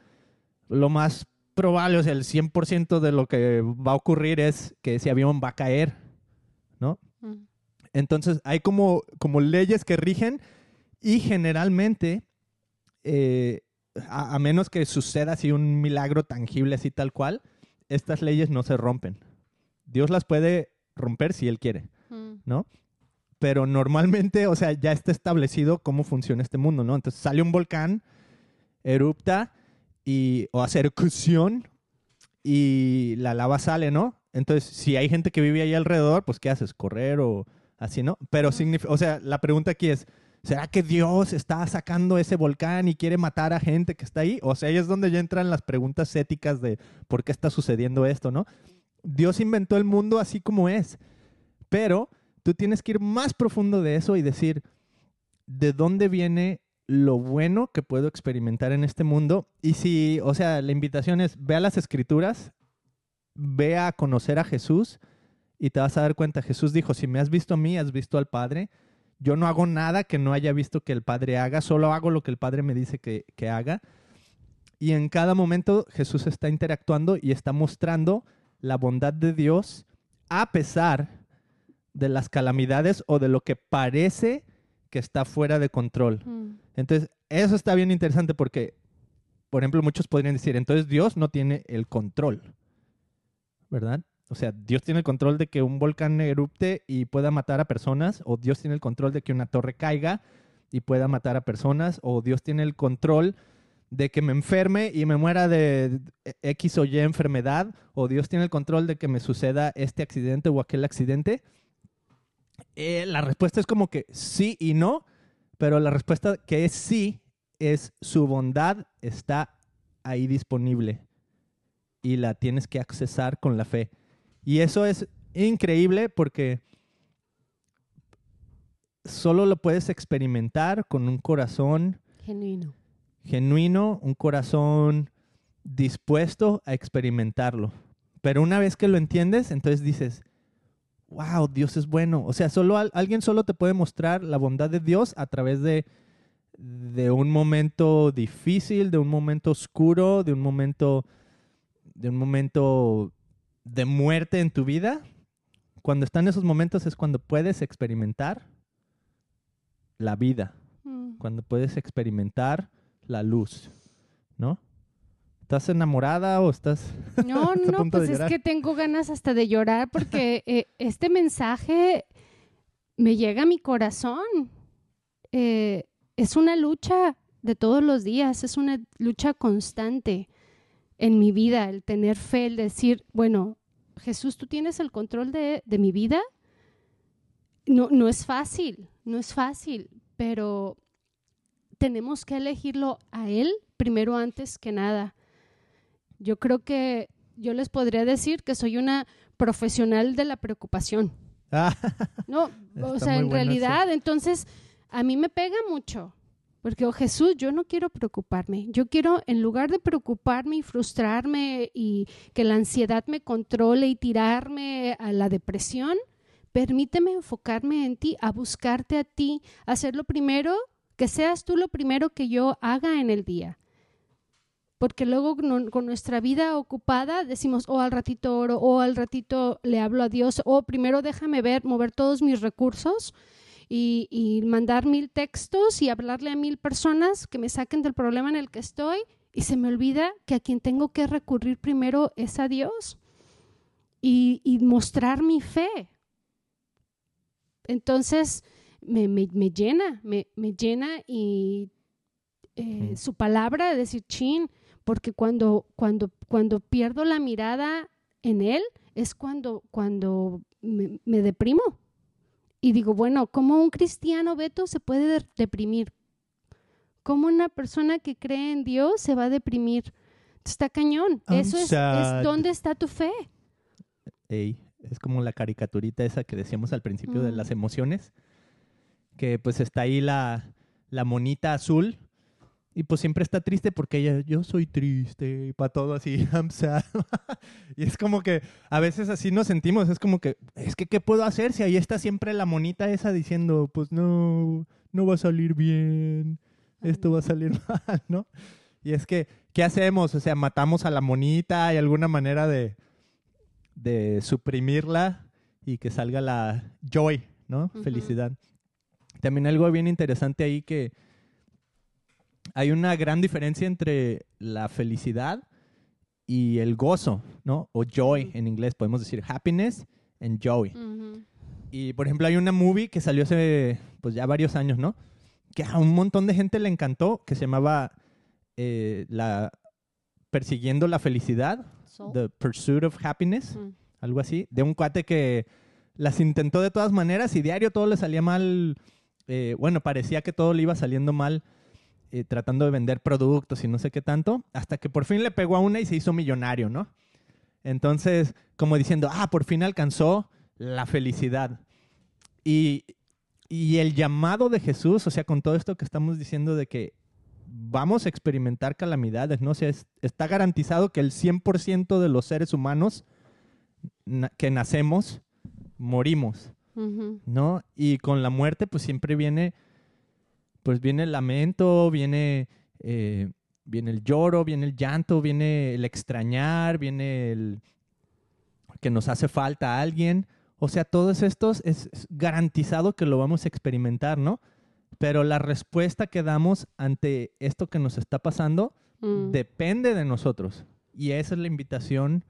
lo más probable, o sea, el 100% de lo que va a ocurrir es que ese avión va a caer, ¿no? Mm. Entonces, hay como, como leyes que rigen y generalmente, eh, a, a menos que suceda así un milagro tangible así tal cual, estas leyes no se rompen. Dios las puede romper si Él quiere, Mm. ¿no? Pero normalmente, o sea, ya está establecido cómo funciona este mundo, ¿no? Entonces sale un volcán, erupta y, o hace erupción y la lava sale, ¿no? Entonces, si hay gente que vive ahí alrededor, pues ¿qué haces? ¿Correr o así, no? Pero, o sea, la pregunta aquí es, ¿será que Dios está sacando ese volcán y quiere matar a gente que está ahí? O sea, ahí es donde ya entran las preguntas éticas de por qué está sucediendo esto, ¿no? Dios inventó el mundo así como es, pero tú tienes que ir más profundo de eso y decir, ¿de dónde viene lo bueno que puedo experimentar en este mundo? Y si, o sea, la invitación es, ve a las escrituras, ve a conocer a Jesús y te vas a dar cuenta, Jesús dijo, si me has visto a mí, has visto al Padre. Yo no hago nada que no haya visto que el Padre haga, solo hago lo que el Padre me dice que, que haga. Y en cada momento Jesús está interactuando y está mostrando la bondad de Dios a pesar de las calamidades o de lo que parece que está fuera de control. Mm. Entonces, eso está bien interesante porque, por ejemplo, muchos podrían decir, entonces Dios no tiene el control, ¿verdad? O sea, Dios tiene el control de que un volcán erupte y pueda matar a personas, o Dios tiene el control de que una torre caiga y pueda matar a personas, o Dios tiene el control de que me enferme y me muera de X o Y enfermedad, o Dios tiene el control de que me suceda este accidente o aquel accidente. Eh, la respuesta es como que sí y no, pero la respuesta que es sí es su bondad está ahí disponible y la tienes que accesar con la fe. Y eso es increíble porque solo lo puedes experimentar con un corazón Genuino. genuino, un corazón dispuesto a experimentarlo. Pero una vez que lo entiendes, entonces dices, wow, Dios es bueno. O sea, solo al- alguien solo te puede mostrar la bondad de Dios a través de, de un momento difícil, de un momento oscuro, de un momento, de un momento de muerte en tu vida. Cuando están esos momentos es cuando puedes experimentar la vida Mm. cuando puedes experimentar la luz, ¿no? ¿Estás enamorada o estás...? <laughs> No, a no, de pues es que tengo ganas hasta de llorar porque <laughs> eh, este mensaje me llega a mi corazón. Eh, es una lucha de todos los días, es una lucha constante en mi vida, el tener fe, el decir, bueno, Jesús, tú tienes el control de, de mi vida. No, no es fácil, no es fácil, pero tenemos que elegirlo a Él primero antes que nada. Yo creo que yo les podría decir que soy una profesional de la preocupación. Ah, <laughs> No, o sea, en bueno realidad, entonces, a mí me pega mucho. Porque, oh Jesús, yo no quiero preocuparme. Yo quiero, en lugar de preocuparme y frustrarme y que la ansiedad me controle y tirarme a la depresión, permíteme enfocarme en ti, a buscarte a ti, a hacer lo primero, que seas tú lo primero que yo haga en el día. Porque luego con nuestra vida ocupada decimos, o al ratito oro, o al ratito le hablo a Dios, o primero déjame ver, mover todos mis recursos y, y mandar mil textos y hablarle a mil personas que me saquen del problema en el que estoy y se me olvida que a quien tengo que recurrir primero es a Dios y, y mostrar mi fe. Entonces me, me- me llena, me, me llena y eh, Mm. su palabra de decir chin, porque cuando, cuando, cuando pierdo la mirada en él es cuando, cuando me, me deprimo. Y digo, bueno, ¿cómo un cristiano, Beto, se puede de- deprimir? ¿Cómo una persona que cree en Dios se va a deprimir? Está cañón. I'm Eso es, es dónde está tu fe. ey, es como la caricaturita esa que decíamos al principio de Mm. las emociones, que pues está ahí la, la monita azul Y pues siempre está triste porque ella, yo soy triste, y para todo así, <laughs> I'm sad. y es como que a veces así nos sentimos, es como que, es que, ¿qué puedo hacer si ahí está siempre la monita esa diciendo, pues no, no va a salir bien, esto va a salir <laughs> mal, ¿no? Y es que, ¿qué hacemos? O sea, matamos a la monita, hay alguna manera de, de suprimirla y que salga la joy, ¿no? Ujú. Felicidad. También algo bien interesante ahí que hay una gran diferencia entre la felicidad y el gozo, ¿no? O joy en inglés, podemos decir happiness and joy. Ujú. Y por ejemplo, hay una movie que salió hace pues ya varios años, ¿no? Que a un montón de gente le encantó, que se llamaba eh, la Persiguiendo la felicidad, Soul. The Pursuit of Happiness, Mm. algo así, de un cuate que las intentó de todas maneras y diario todo le salía mal. eh, bueno, parecía que todo le iba saliendo mal eh, tratando de vender productos y no sé qué tanto, hasta que por fin le pegó a una y se hizo millonario, ¿no? Entonces, como diciendo, ah, por fin alcanzó la felicidad. Y, y el llamado de Jesús, o sea, con todo esto que estamos diciendo de que vamos a experimentar calamidades, ¿no? O sea, es- está garantizado que el 100% de los seres humanos na- que nacemos, morimos, Ujú. ¿no? Y con la muerte, pues siempre viene, pues viene el lamento, viene, eh, viene el lloro, viene el llanto, viene el extrañar, viene el que nos hace falta a alguien. O sea, todos estos es, garantizado que lo vamos a experimentar, ¿no? Pero la respuesta que damos ante esto que nos está pasando Mm. depende de nosotros. Y esa es la invitación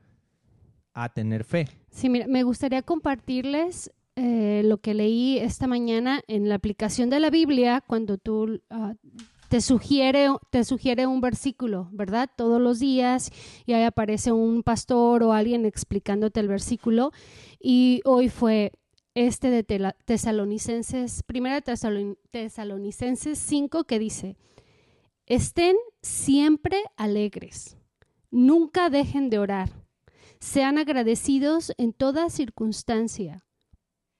a tener fe. Sí, mira, me gustaría compartirles eh, lo que leí esta mañana en la aplicación de la Biblia cuando tú ah, te sugiere te sugiere un versículo, ¿verdad? Todos los días y ahí aparece un pastor o alguien explicándote el versículo y hoy fue este de Tesalonicenses, primera Tesalonicenses 5 que dice, estén siempre alegres, nunca dejen de orar. Sean agradecidos en toda circunstancia,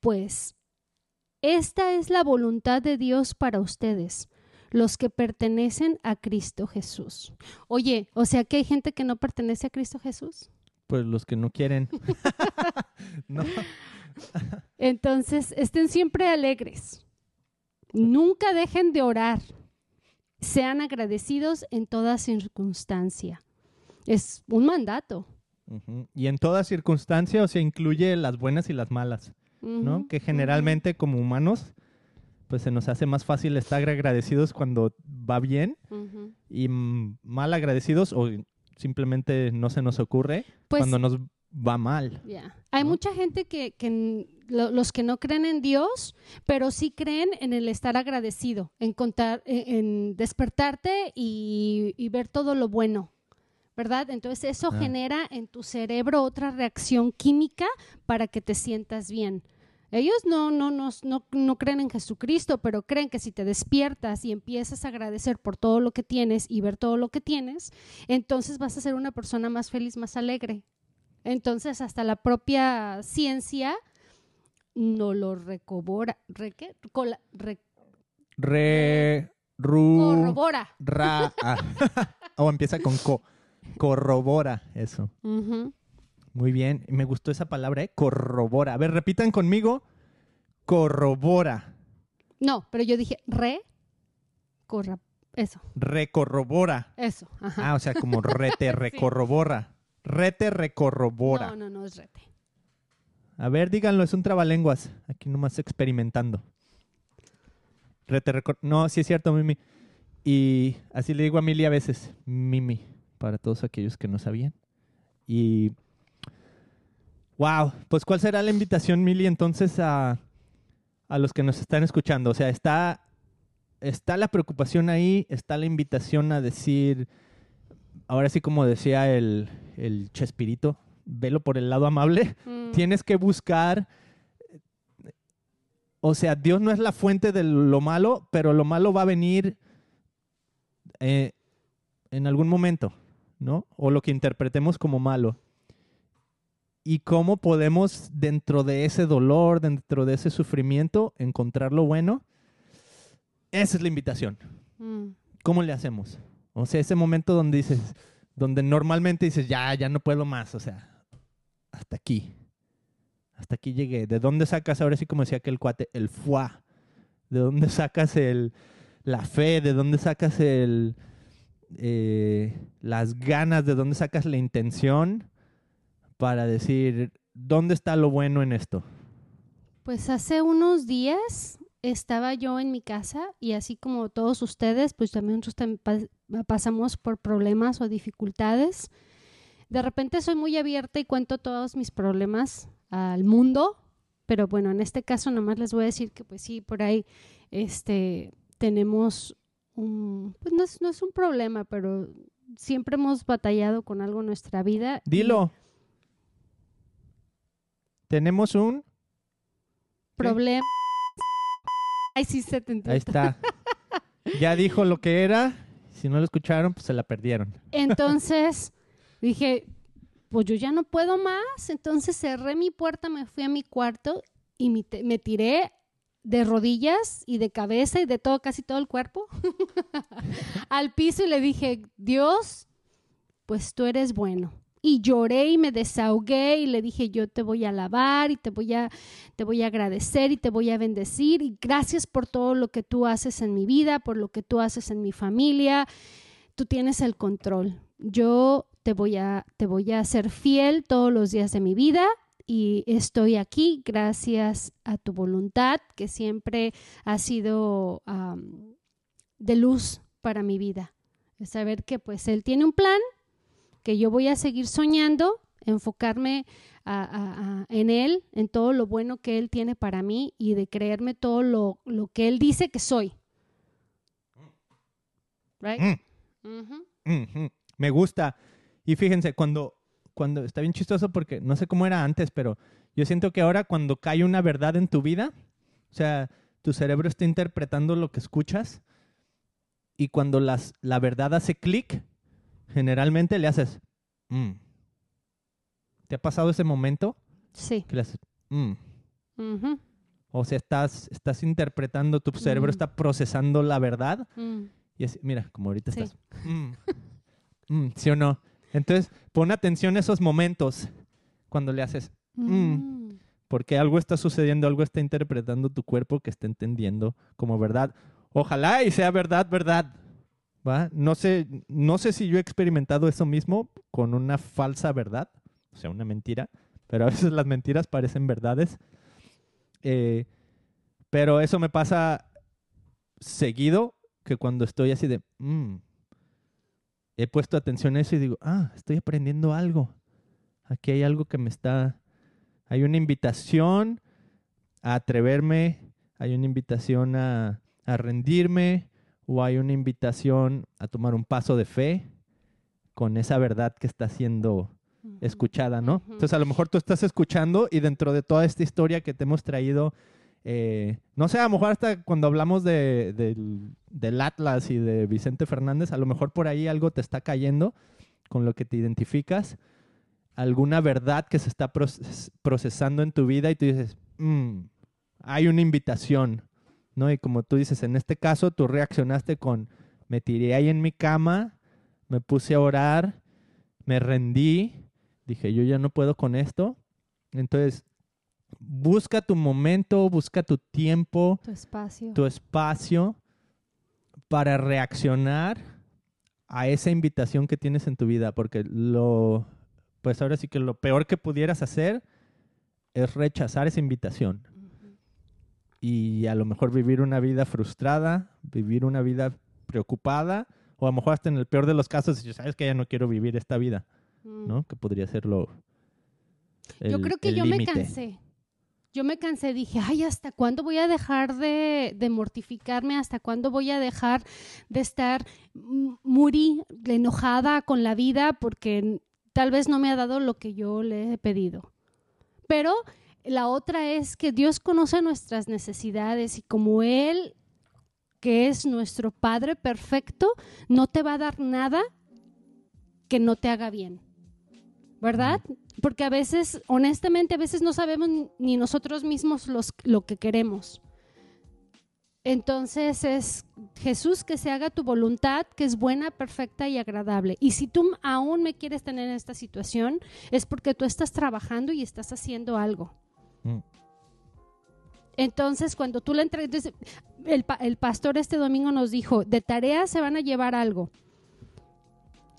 pues esta es la voluntad de Dios para ustedes, los que pertenecen a Cristo Jesús. Oye, o sea que hay gente que no pertenece a Cristo Jesús. Pues los que no quieren. <laughs> no. <laughs> Entonces, estén siempre alegres. Nunca dejen de orar. Sean agradecidos en toda circunstancia. Es un mandato. Y en toda circunstancia, o sea, incluye las buenas y las malas, Que generalmente como humanos, pues se nos hace más fácil estar agradecidos cuando va bien y mal agradecidos o simplemente no se nos ocurre Pues cuando nos va mal. Hay ¿no? mucha gente que, que lo- los que no creen en Dios, pero sí creen en el estar agradecido, en contar, en, en despertarte y, y ver todo lo bueno, ¿verdad? Entonces eso Ah. genera en tu cerebro otra reacción química para que te sientas bien. Ellos no, no, no, no, no creen en Jesucristo, pero creen que si te despiertas y empiezas a agradecer por todo lo que tienes y ver todo lo que tienes, entonces vas a ser una persona más feliz, más alegre. Entonces, hasta la propia ciencia no lo recobora, re, ¿qué? Cola- re- Re, ru, corrobora. ra, ah. <laughs> <laughs> o empieza con co. Corrobora eso. Muy bien, me gustó esa palabra, ¿eh? Corrobora. A ver, repitan conmigo. Corrobora. No, pero yo dije re, corra, eso, Recorrobora. eso. Ajá. Ah, o sea, como <laughs> rete recorrobora. Rete recorrobora. no, no, no es rete. A ver, díganlo, es un trabalenguas. Aquí nomás experimentando. Rete recor- No, sí es cierto, Mimi. Y así le digo a Mili a veces, Mimi, para todos aquellos que no sabían. Y. Wow, pues ¿cuál será la invitación, Mili, entonces a, a los que nos están escuchando? O sea, está, está la preocupación ahí, está la invitación a decir, ahora sí como decía el, el Chespirito, velo por el lado amable <laughs> Mm, tienes que buscar, o sea, Dios no es la fuente de lo malo, pero lo malo va a venir eh, en algún momento, ¿no? O lo que interpretemos como malo. Y cómo podemos dentro de ese dolor, dentro de ese sufrimiento, encontrar lo bueno. Esa es la invitación. mm, ¿cómo le hacemos? O sea, ese momento donde dices, donde normalmente dices, ya, ya no puedo más, o sea, hasta aquí. Hasta aquí llegué. ¿De dónde sacas, ahora sí como decía aquel cuate, el fuá? ¿De dónde sacas el, la fe? ¿De dónde sacas el, eh, las ganas? ¿De dónde sacas la intención para decir, ¿dónde está lo bueno en esto? Pues hace unos días estaba yo en mi casa y así como todos ustedes, pues también nosotros pasamos por problemas o dificultades. De repente soy muy abierta y cuento todos mis problemas al mundo, pero bueno, en este caso nomás les voy a decir que pues sí, por ahí este tenemos un, pues no es, no es un problema, pero siempre hemos batallado con algo en nuestra vida. y- Dilo. Tenemos un... problema. Ay, sí se te. Ahí está. <laughs> Ya dijo lo que era. Si no lo escucharon, pues se la perdieron. Entonces <laughs> dije, pues yo ya no puedo más. Entonces cerré mi puerta, me fui a mi cuarto y me tiré de rodillas y de cabeza y de todo, casi todo el cuerpo, <laughs> al piso y le dije, Dios, pues tú eres bueno. Y lloré y me desahogué y le dije, yo te voy a alabar y te voy a, te voy a agradecer y te voy a bendecir y gracias por todo lo que tú haces en mi vida, por lo que tú haces en mi familia. Tú tienes el control. Yo te voy a, te voy a ser fiel todos los días de mi vida y estoy aquí gracias a tu voluntad que siempre ha sido am, de luz para mi vida. Es saber que pues Él tiene un plan, que yo voy a seguir soñando, enfocarme a- a- a- en Él, en todo lo bueno que Él tiene para mí y de creerme todo lo, lo que Él dice que soy. Right? Ujú. Ujú. Me gusta. Y fíjense, cuando, cuando está bien chistoso porque no sé cómo era antes, pero yo siento que ahora cuando cae una verdad en tu vida, o sea, tu cerebro está interpretando lo que escuchas y cuando las, la verdad hace clic, generalmente le haces, "Mm". ¿Te ha pasado ese momento? Sí. Que le haces, "Mm"? Ujú. O sea, estás, estás interpretando, tu cerebro Mm. está procesando la verdad Mm. y es, mira, como ahorita Sí. estás. Mm, <laughs> ¿Sí o no? Entonces, pon atención a esos momentos cuando le haces, Mm. porque algo está sucediendo, algo está interpretando tu cuerpo que está entendiendo como verdad. Ojalá y sea verdad, verdad. ¿Va? No sé, no sé si yo he experimentado eso mismo con una falsa verdad, o sea, una mentira, pero a veces las mentiras parecen verdades. Eh, pero eso me pasa seguido, que cuando estoy así de, "Mm", he puesto atención a eso y digo, ah, estoy aprendiendo algo. Aquí hay algo que me está, hay una invitación a atreverme, hay una invitación a, a rendirme o hay una invitación a tomar un paso de fe con esa verdad que está siendo escuchada, ¿no? Entonces a lo mejor tú estás escuchando y dentro de toda esta historia que te hemos traído, eh, no sé, a lo mejor hasta cuando hablamos de, del, del Atlas y de Vicente Fernández, a lo mejor por ahí algo te está cayendo con lo que te identificas, alguna verdad que se está proces- procesando en tu vida y tú dices, "Mm, hay una invitación, ¿no? Y como tú dices, en este caso tú reaccionaste con, me tiré ahí en mi cama, me puse a orar, me rendí, dije, yo ya no puedo con esto. Entonces, busca tu momento, busca tu tiempo, Tu espacio. tu espacio para reaccionar a esa invitación que tienes en tu vida, porque lo, pues ahora sí que lo peor que pudieras hacer es rechazar esa invitación y a lo mejor vivir una vida frustrada, vivir una vida preocupada, o a lo mejor hasta en el peor de los casos, si sabes que ya no quiero vivir esta vida, Mm. ¿no? Que podría ser lo... Yo el- creo que yo me cansé. Yo me cansé, dije, ay, ¿hasta cuándo voy a dejar de, mortificarme? ¿Hasta cuándo voy a dejar de estar muri, enojada con la vida porque tal vez no me ha dado lo que yo le he pedido? Pero la otra es que Dios conoce nuestras necesidades y como Él, que es nuestro Padre perfecto, no te va a dar nada que no te haga bien. ¿Verdad? Porque a veces, honestamente, a veces no sabemos ni nosotros mismos los, lo que queremos. Entonces es Jesús que se haga tu voluntad, que es buena, perfecta y agradable. Y si tú aún me quieres tener en esta situación, es porque tú estás trabajando y estás haciendo algo. Mm. Entonces, cuando tú le entregas, el, el pastor este domingo nos dijo, de tarea se van a llevar algo.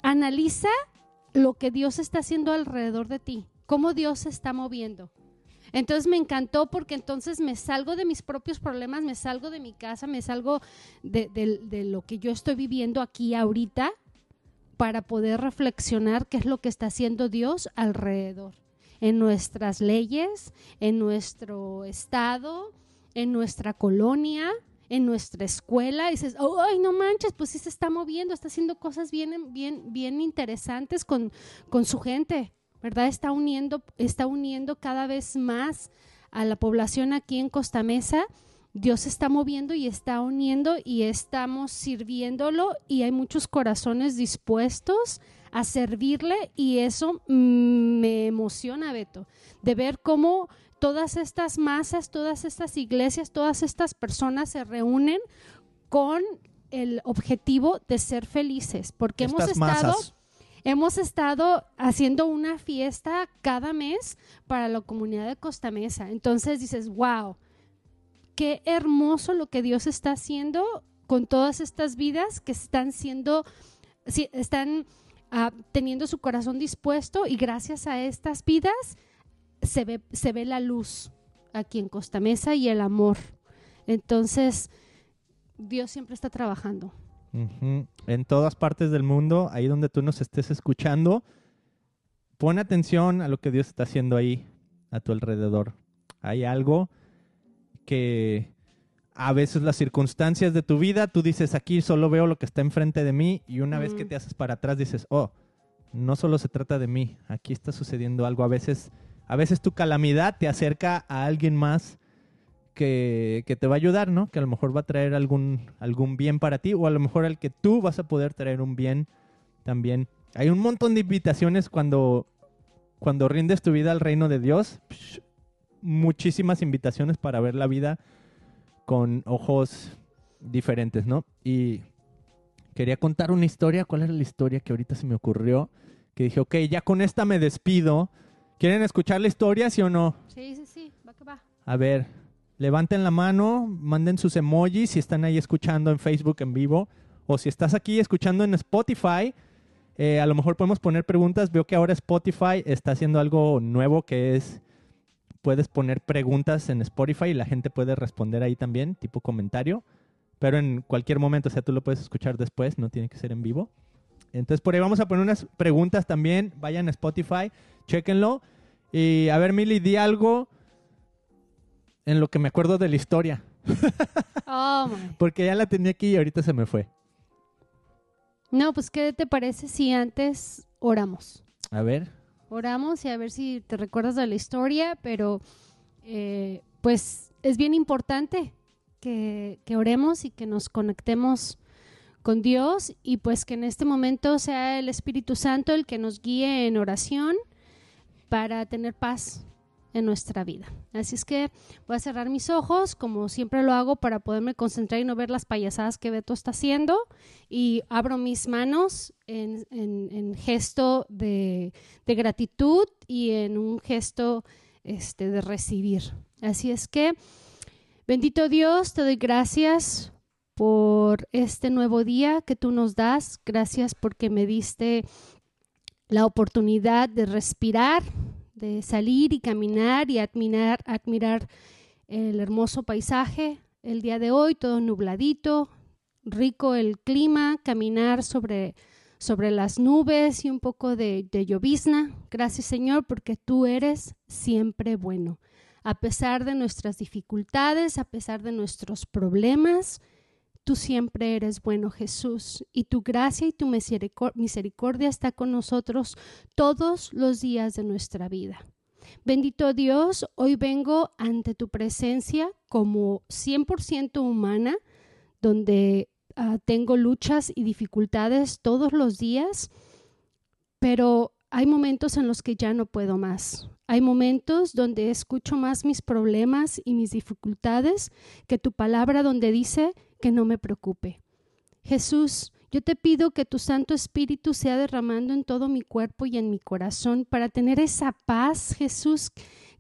Analiza lo que Dios está haciendo alrededor de ti, cómo Dios se está moviendo. Entonces me encantó porque entonces me salgo de mis propios problemas, me salgo de mi casa, me salgo de, lo que yo estoy viviendo aquí ahorita para poder reflexionar qué es lo que está haciendo Dios alrededor, en nuestras leyes, en nuestro estado, en nuestra colonia, en nuestra escuela y dices, ay, no manches, pues sí se está moviendo, está haciendo cosas bien, bien, bien interesantes con, con su gente. ¿verdad? Está uniendo, está uniendo cada vez más a la población aquí en Costa Mesa. Dios está moviendo y está uniendo y estamos sirviéndolo y hay muchos corazones dispuestos a servirle y eso me emociona, Beto, de ver cómo todas estas masas, todas estas iglesias, todas estas personas se reúnen con el objetivo de ser felices, porque hemos estado... Hemos estado haciendo una fiesta cada mes para la comunidad de Costa Mesa. Entonces dices, wow, qué hermoso lo que Dios está haciendo con todas estas vidas que están siendo, están ah, teniendo su corazón dispuesto y gracias a estas vidas se ve, se ve la luz aquí en Costa Mesa y el amor. Entonces, Dios siempre está trabajando. En todas partes del mundo, ahí donde tú nos estés escuchando, pon atención a lo que Dios está haciendo ahí, a tu alrededor. Hay algo que a veces las circunstancias de tu vida, tú dices, aquí solo veo lo que está enfrente de mí y una vez que te haces para atrás dices, oh, no solo se trata de mí, aquí está sucediendo algo. A veces, a veces tu calamidad te acerca a alguien más que, te va a ayudar, ¿no? Que a lo mejor va a traer algún, algún bien para ti o a lo mejor al que tú vas a poder traer un bien también. Hay un montón de invitaciones cuando, cuando rindes tu vida al reino de Dios. muchísimas invitaciones para ver la vida con ojos diferentes, ¿no? Y quería contar una historia. ¿Cuál era la historia que ahorita se me ocurrió? Que dije, ok, ya con esta me despido. ¿Quieren escuchar la historia, sí o no? Sí, sí, sí, va que va. A ver, levanten la mano, manden sus emojis si están ahí escuchando en Facebook en vivo o si estás aquí escuchando en Spotify. Eh, a lo mejor podemos poner preguntas. Veo que ahora Spotify está haciendo algo nuevo que es, puedes poner preguntas en Spotify y la gente puede responder ahí también, tipo comentario. Pero en cualquier momento, o sea, tú lo puedes escuchar después, no tiene que ser en vivo. Entonces por ahí vamos a poner unas preguntas también. Vayan a Spotify, chequenlo. Y a ver, Mili, di algo en lo que me acuerdo de la historia. Oh, <laughs> Porque ya la tenía aquí y ahorita se me fue. No, pues ¿qué te parece si antes oramos? A ver. Oramos y a ver si te recuerdas de la historia, pero eh, pues es bien importante que, que oremos y que nos conectemos con Dios y pues que en este momento sea el Espíritu Santo el que nos guíe en oración para tener paz en nuestra vida. Así es que voy a cerrar mis ojos, como siempre lo hago, para poderme concentrar y no ver las payasadas que Beto está haciendo. Y abro mis manos en, gesto de, gratitud y en un gesto este, de recibir. Así es que, bendito Dios, te doy gracias por este nuevo día que tú nos das. Gracias porque me diste la oportunidad de respirar, de salir y caminar y admirar, admirar el hermoso paisaje. El día de hoy todo nubladito, rico el clima, caminar sobre, sobre las nubes y un poco de, de llovizna. Gracias Señor porque tú eres siempre bueno. A pesar de nuestras dificultades, a pesar de nuestros problemas, Tú siempre eres bueno, Jesús, y tu gracia y tu misericordia está con nosotros todos los días de nuestra vida. Bendito Dios, hoy vengo ante tu presencia como 100% humana, donde ah, tengo luchas y dificultades todos los días, pero hay momentos en los que ya no puedo más. Hay momentos donde escucho más mis problemas y mis dificultades que tu palabra donde dice que no me preocupe. Jesús, yo te pido que tu Santo Espíritu sea derramando en todo mi cuerpo y en mi corazón para tener esa paz, Jesús,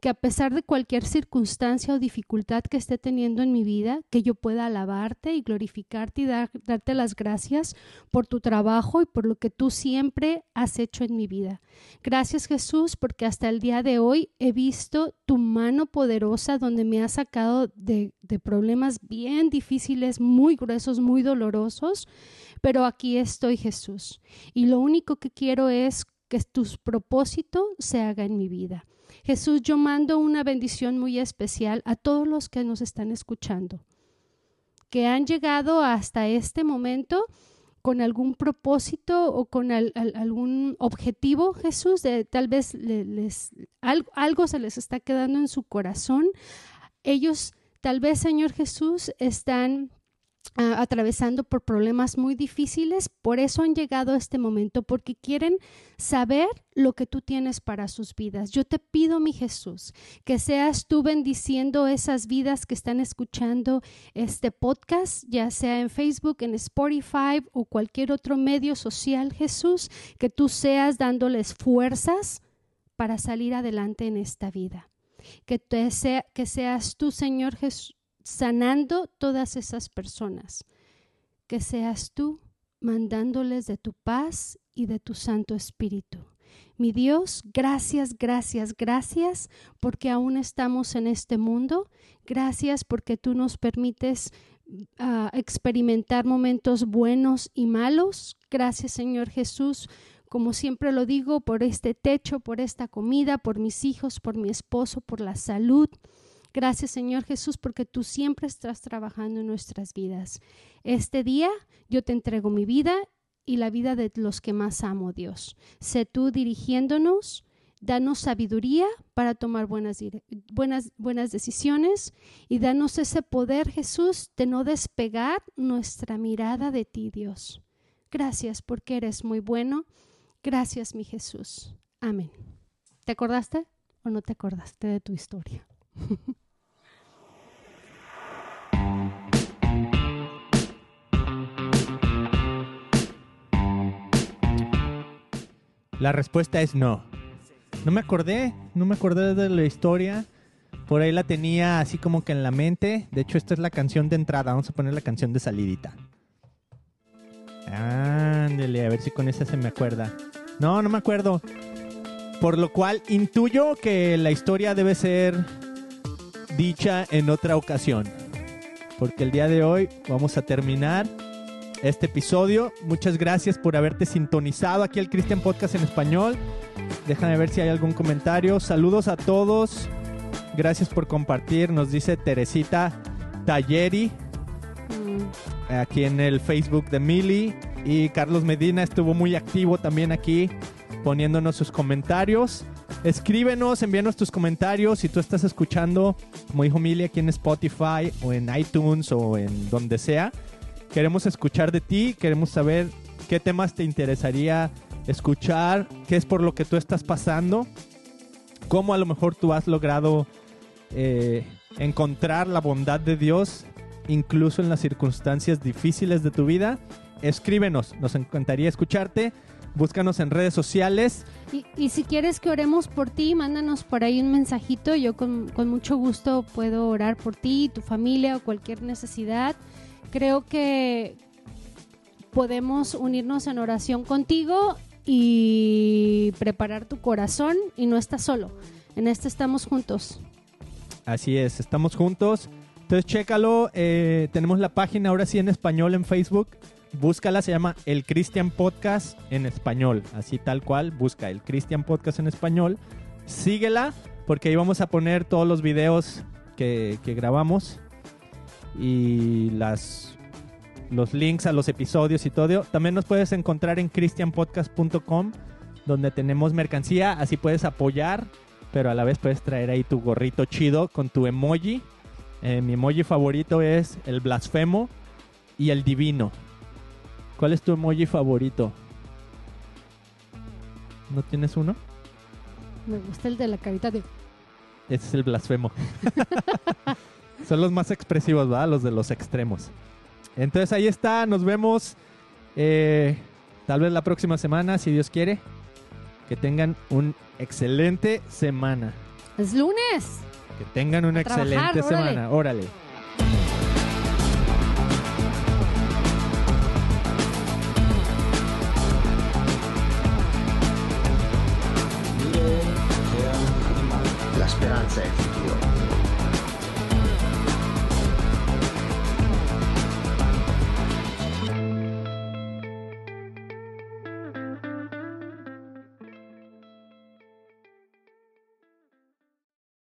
que a pesar de cualquier circunstancia o dificultad que esté teniendo en mi vida, que yo pueda alabarte y glorificarte y darte las gracias por tu trabajo y por lo que tú siempre has hecho en mi vida. Gracias Jesús porque hasta el día de hoy he visto tu mano poderosa donde me has sacado de, de problemas bien difíciles, muy gruesos, muy dolorosos, pero aquí estoy Jesús. Y lo único que quiero es que tu propósito se haga en mi vida. Jesús, yo mando una bendición muy especial a todos los que nos están escuchando, que han llegado hasta este momento con algún propósito o con algún objetivo, Jesús, tal vez algo se les está quedando en su corazón. Ellos, tal vez, Señor Jesús, están atravesando por problemas muy difíciles, por eso han llegado a este momento, porque quieren saber lo que tú tienes para sus vidas. Yo te pido, mi Jesús, que seas tú bendiciendo esas vidas que están escuchando este podcast, ya sea en Facebook, en Spotify o cualquier otro medio social, Jesús, que tú seas dándoles fuerzas para salir adelante en esta vida. Que, te sea, que seas tú, Señor Jesús sanando todas esas personas. Que seas tú mandándoles de tu paz y de tu Santo Espíritu. Mi Dios, gracias, gracias, gracias porque aún estamos en este mundo. Gracias porque tú nos permites ah, experimentar momentos buenos y malos. Gracias, Señor Jesús, como siempre lo digo, por este techo, por esta comida, por mis hijos, por mi esposo, por la salud. Gracias Señor Jesús porque tú siempre estás trabajando en nuestras vidas. Este día yo te entrego mi vida y la vida de los que más amo, Dios. Sé tú dirigiéndonos, danos sabiduría para tomar buenas, buenas, buenas decisiones y danos ese poder, Jesús, de no despegar nuestra mirada de ti, Dios. Gracias porque eres muy bueno. Gracias, mi Jesús. Amén. ¿Te acordaste o no te acordaste de tu historia? <laughs> La respuesta es no. No me acordé, no me acordé de la historia. Por ahí la tenía así como que en la mente. De hecho, esta es la canción de entrada. Vamos a poner la canción de salidita. Ándele, a ver si con esa se me acuerda. No, no me acuerdo. Por lo cual intuyo que la historia debe ser dicha en otra ocasión. Porque el día de hoy vamos a terminar este episodio. Muchas gracias por haberte sintonizado aquí al Christian Podcast en español. Déjame ver si hay algún comentario. Saludos a todos. Gracias por compartir. Nos dice Teresita Talleri mm. aquí en el Facebook de Mili. Y Carlos Medina estuvo muy activo también aquí poniéndonos sus comentarios. Escríbenos, envíanos tus comentarios si tú estás escuchando, como dijo Mili, aquí en Spotify o en iTunes o en donde sea. Queremos escuchar de ti, queremos saber qué temas te interesaría escuchar, qué es por lo que tú estás pasando, cómo a lo mejor tú has logrado eh, encontrar la bondad de Dios incluso en las circunstancias difíciles de tu vida. Escríbenos, nos encantaría escucharte. Búscanos en redes sociales. Y, si quieres que oremos por ti, mándanos por ahí un mensajito. Yo con, con mucho gusto puedo orar por ti, tu familia o cualquier necesidad creo que podemos unirnos en oración contigo y preparar tu corazón y no estás solo. En este estamos juntos. Así es, estamos juntos. Entonces chécalo, eh, tenemos la página ahora sí en español en Facebook. Búscala, se llama El Christian Podcast en español. Así tal cual, busca El Christian Podcast en español. Síguela porque ahí vamos a poner todos los videos que, que grabamos y las los links a los episodios y todo. También nos puedes encontrar en christianpodcast.com donde tenemos mercancía, así puedes apoyar, pero a la vez puedes traer ahí tu gorrito chido con tu emoji. Eh, mi emoji favorito es el blasfemo y el divino. ¿Cuál es tu emoji favorito? ¿No tienes uno? Me gusta el de la carita de... Ese es el blasfemo. <laughs> Son los más expresivos, ¿verdad? Los de los extremos. Entonces ahí está, nos vemos eh, tal vez la próxima semana, si Dios quiere. Que tengan un excelente semana. Es lunes. Que tengan una trabajar, excelente órale. semana. Órale. La speranza è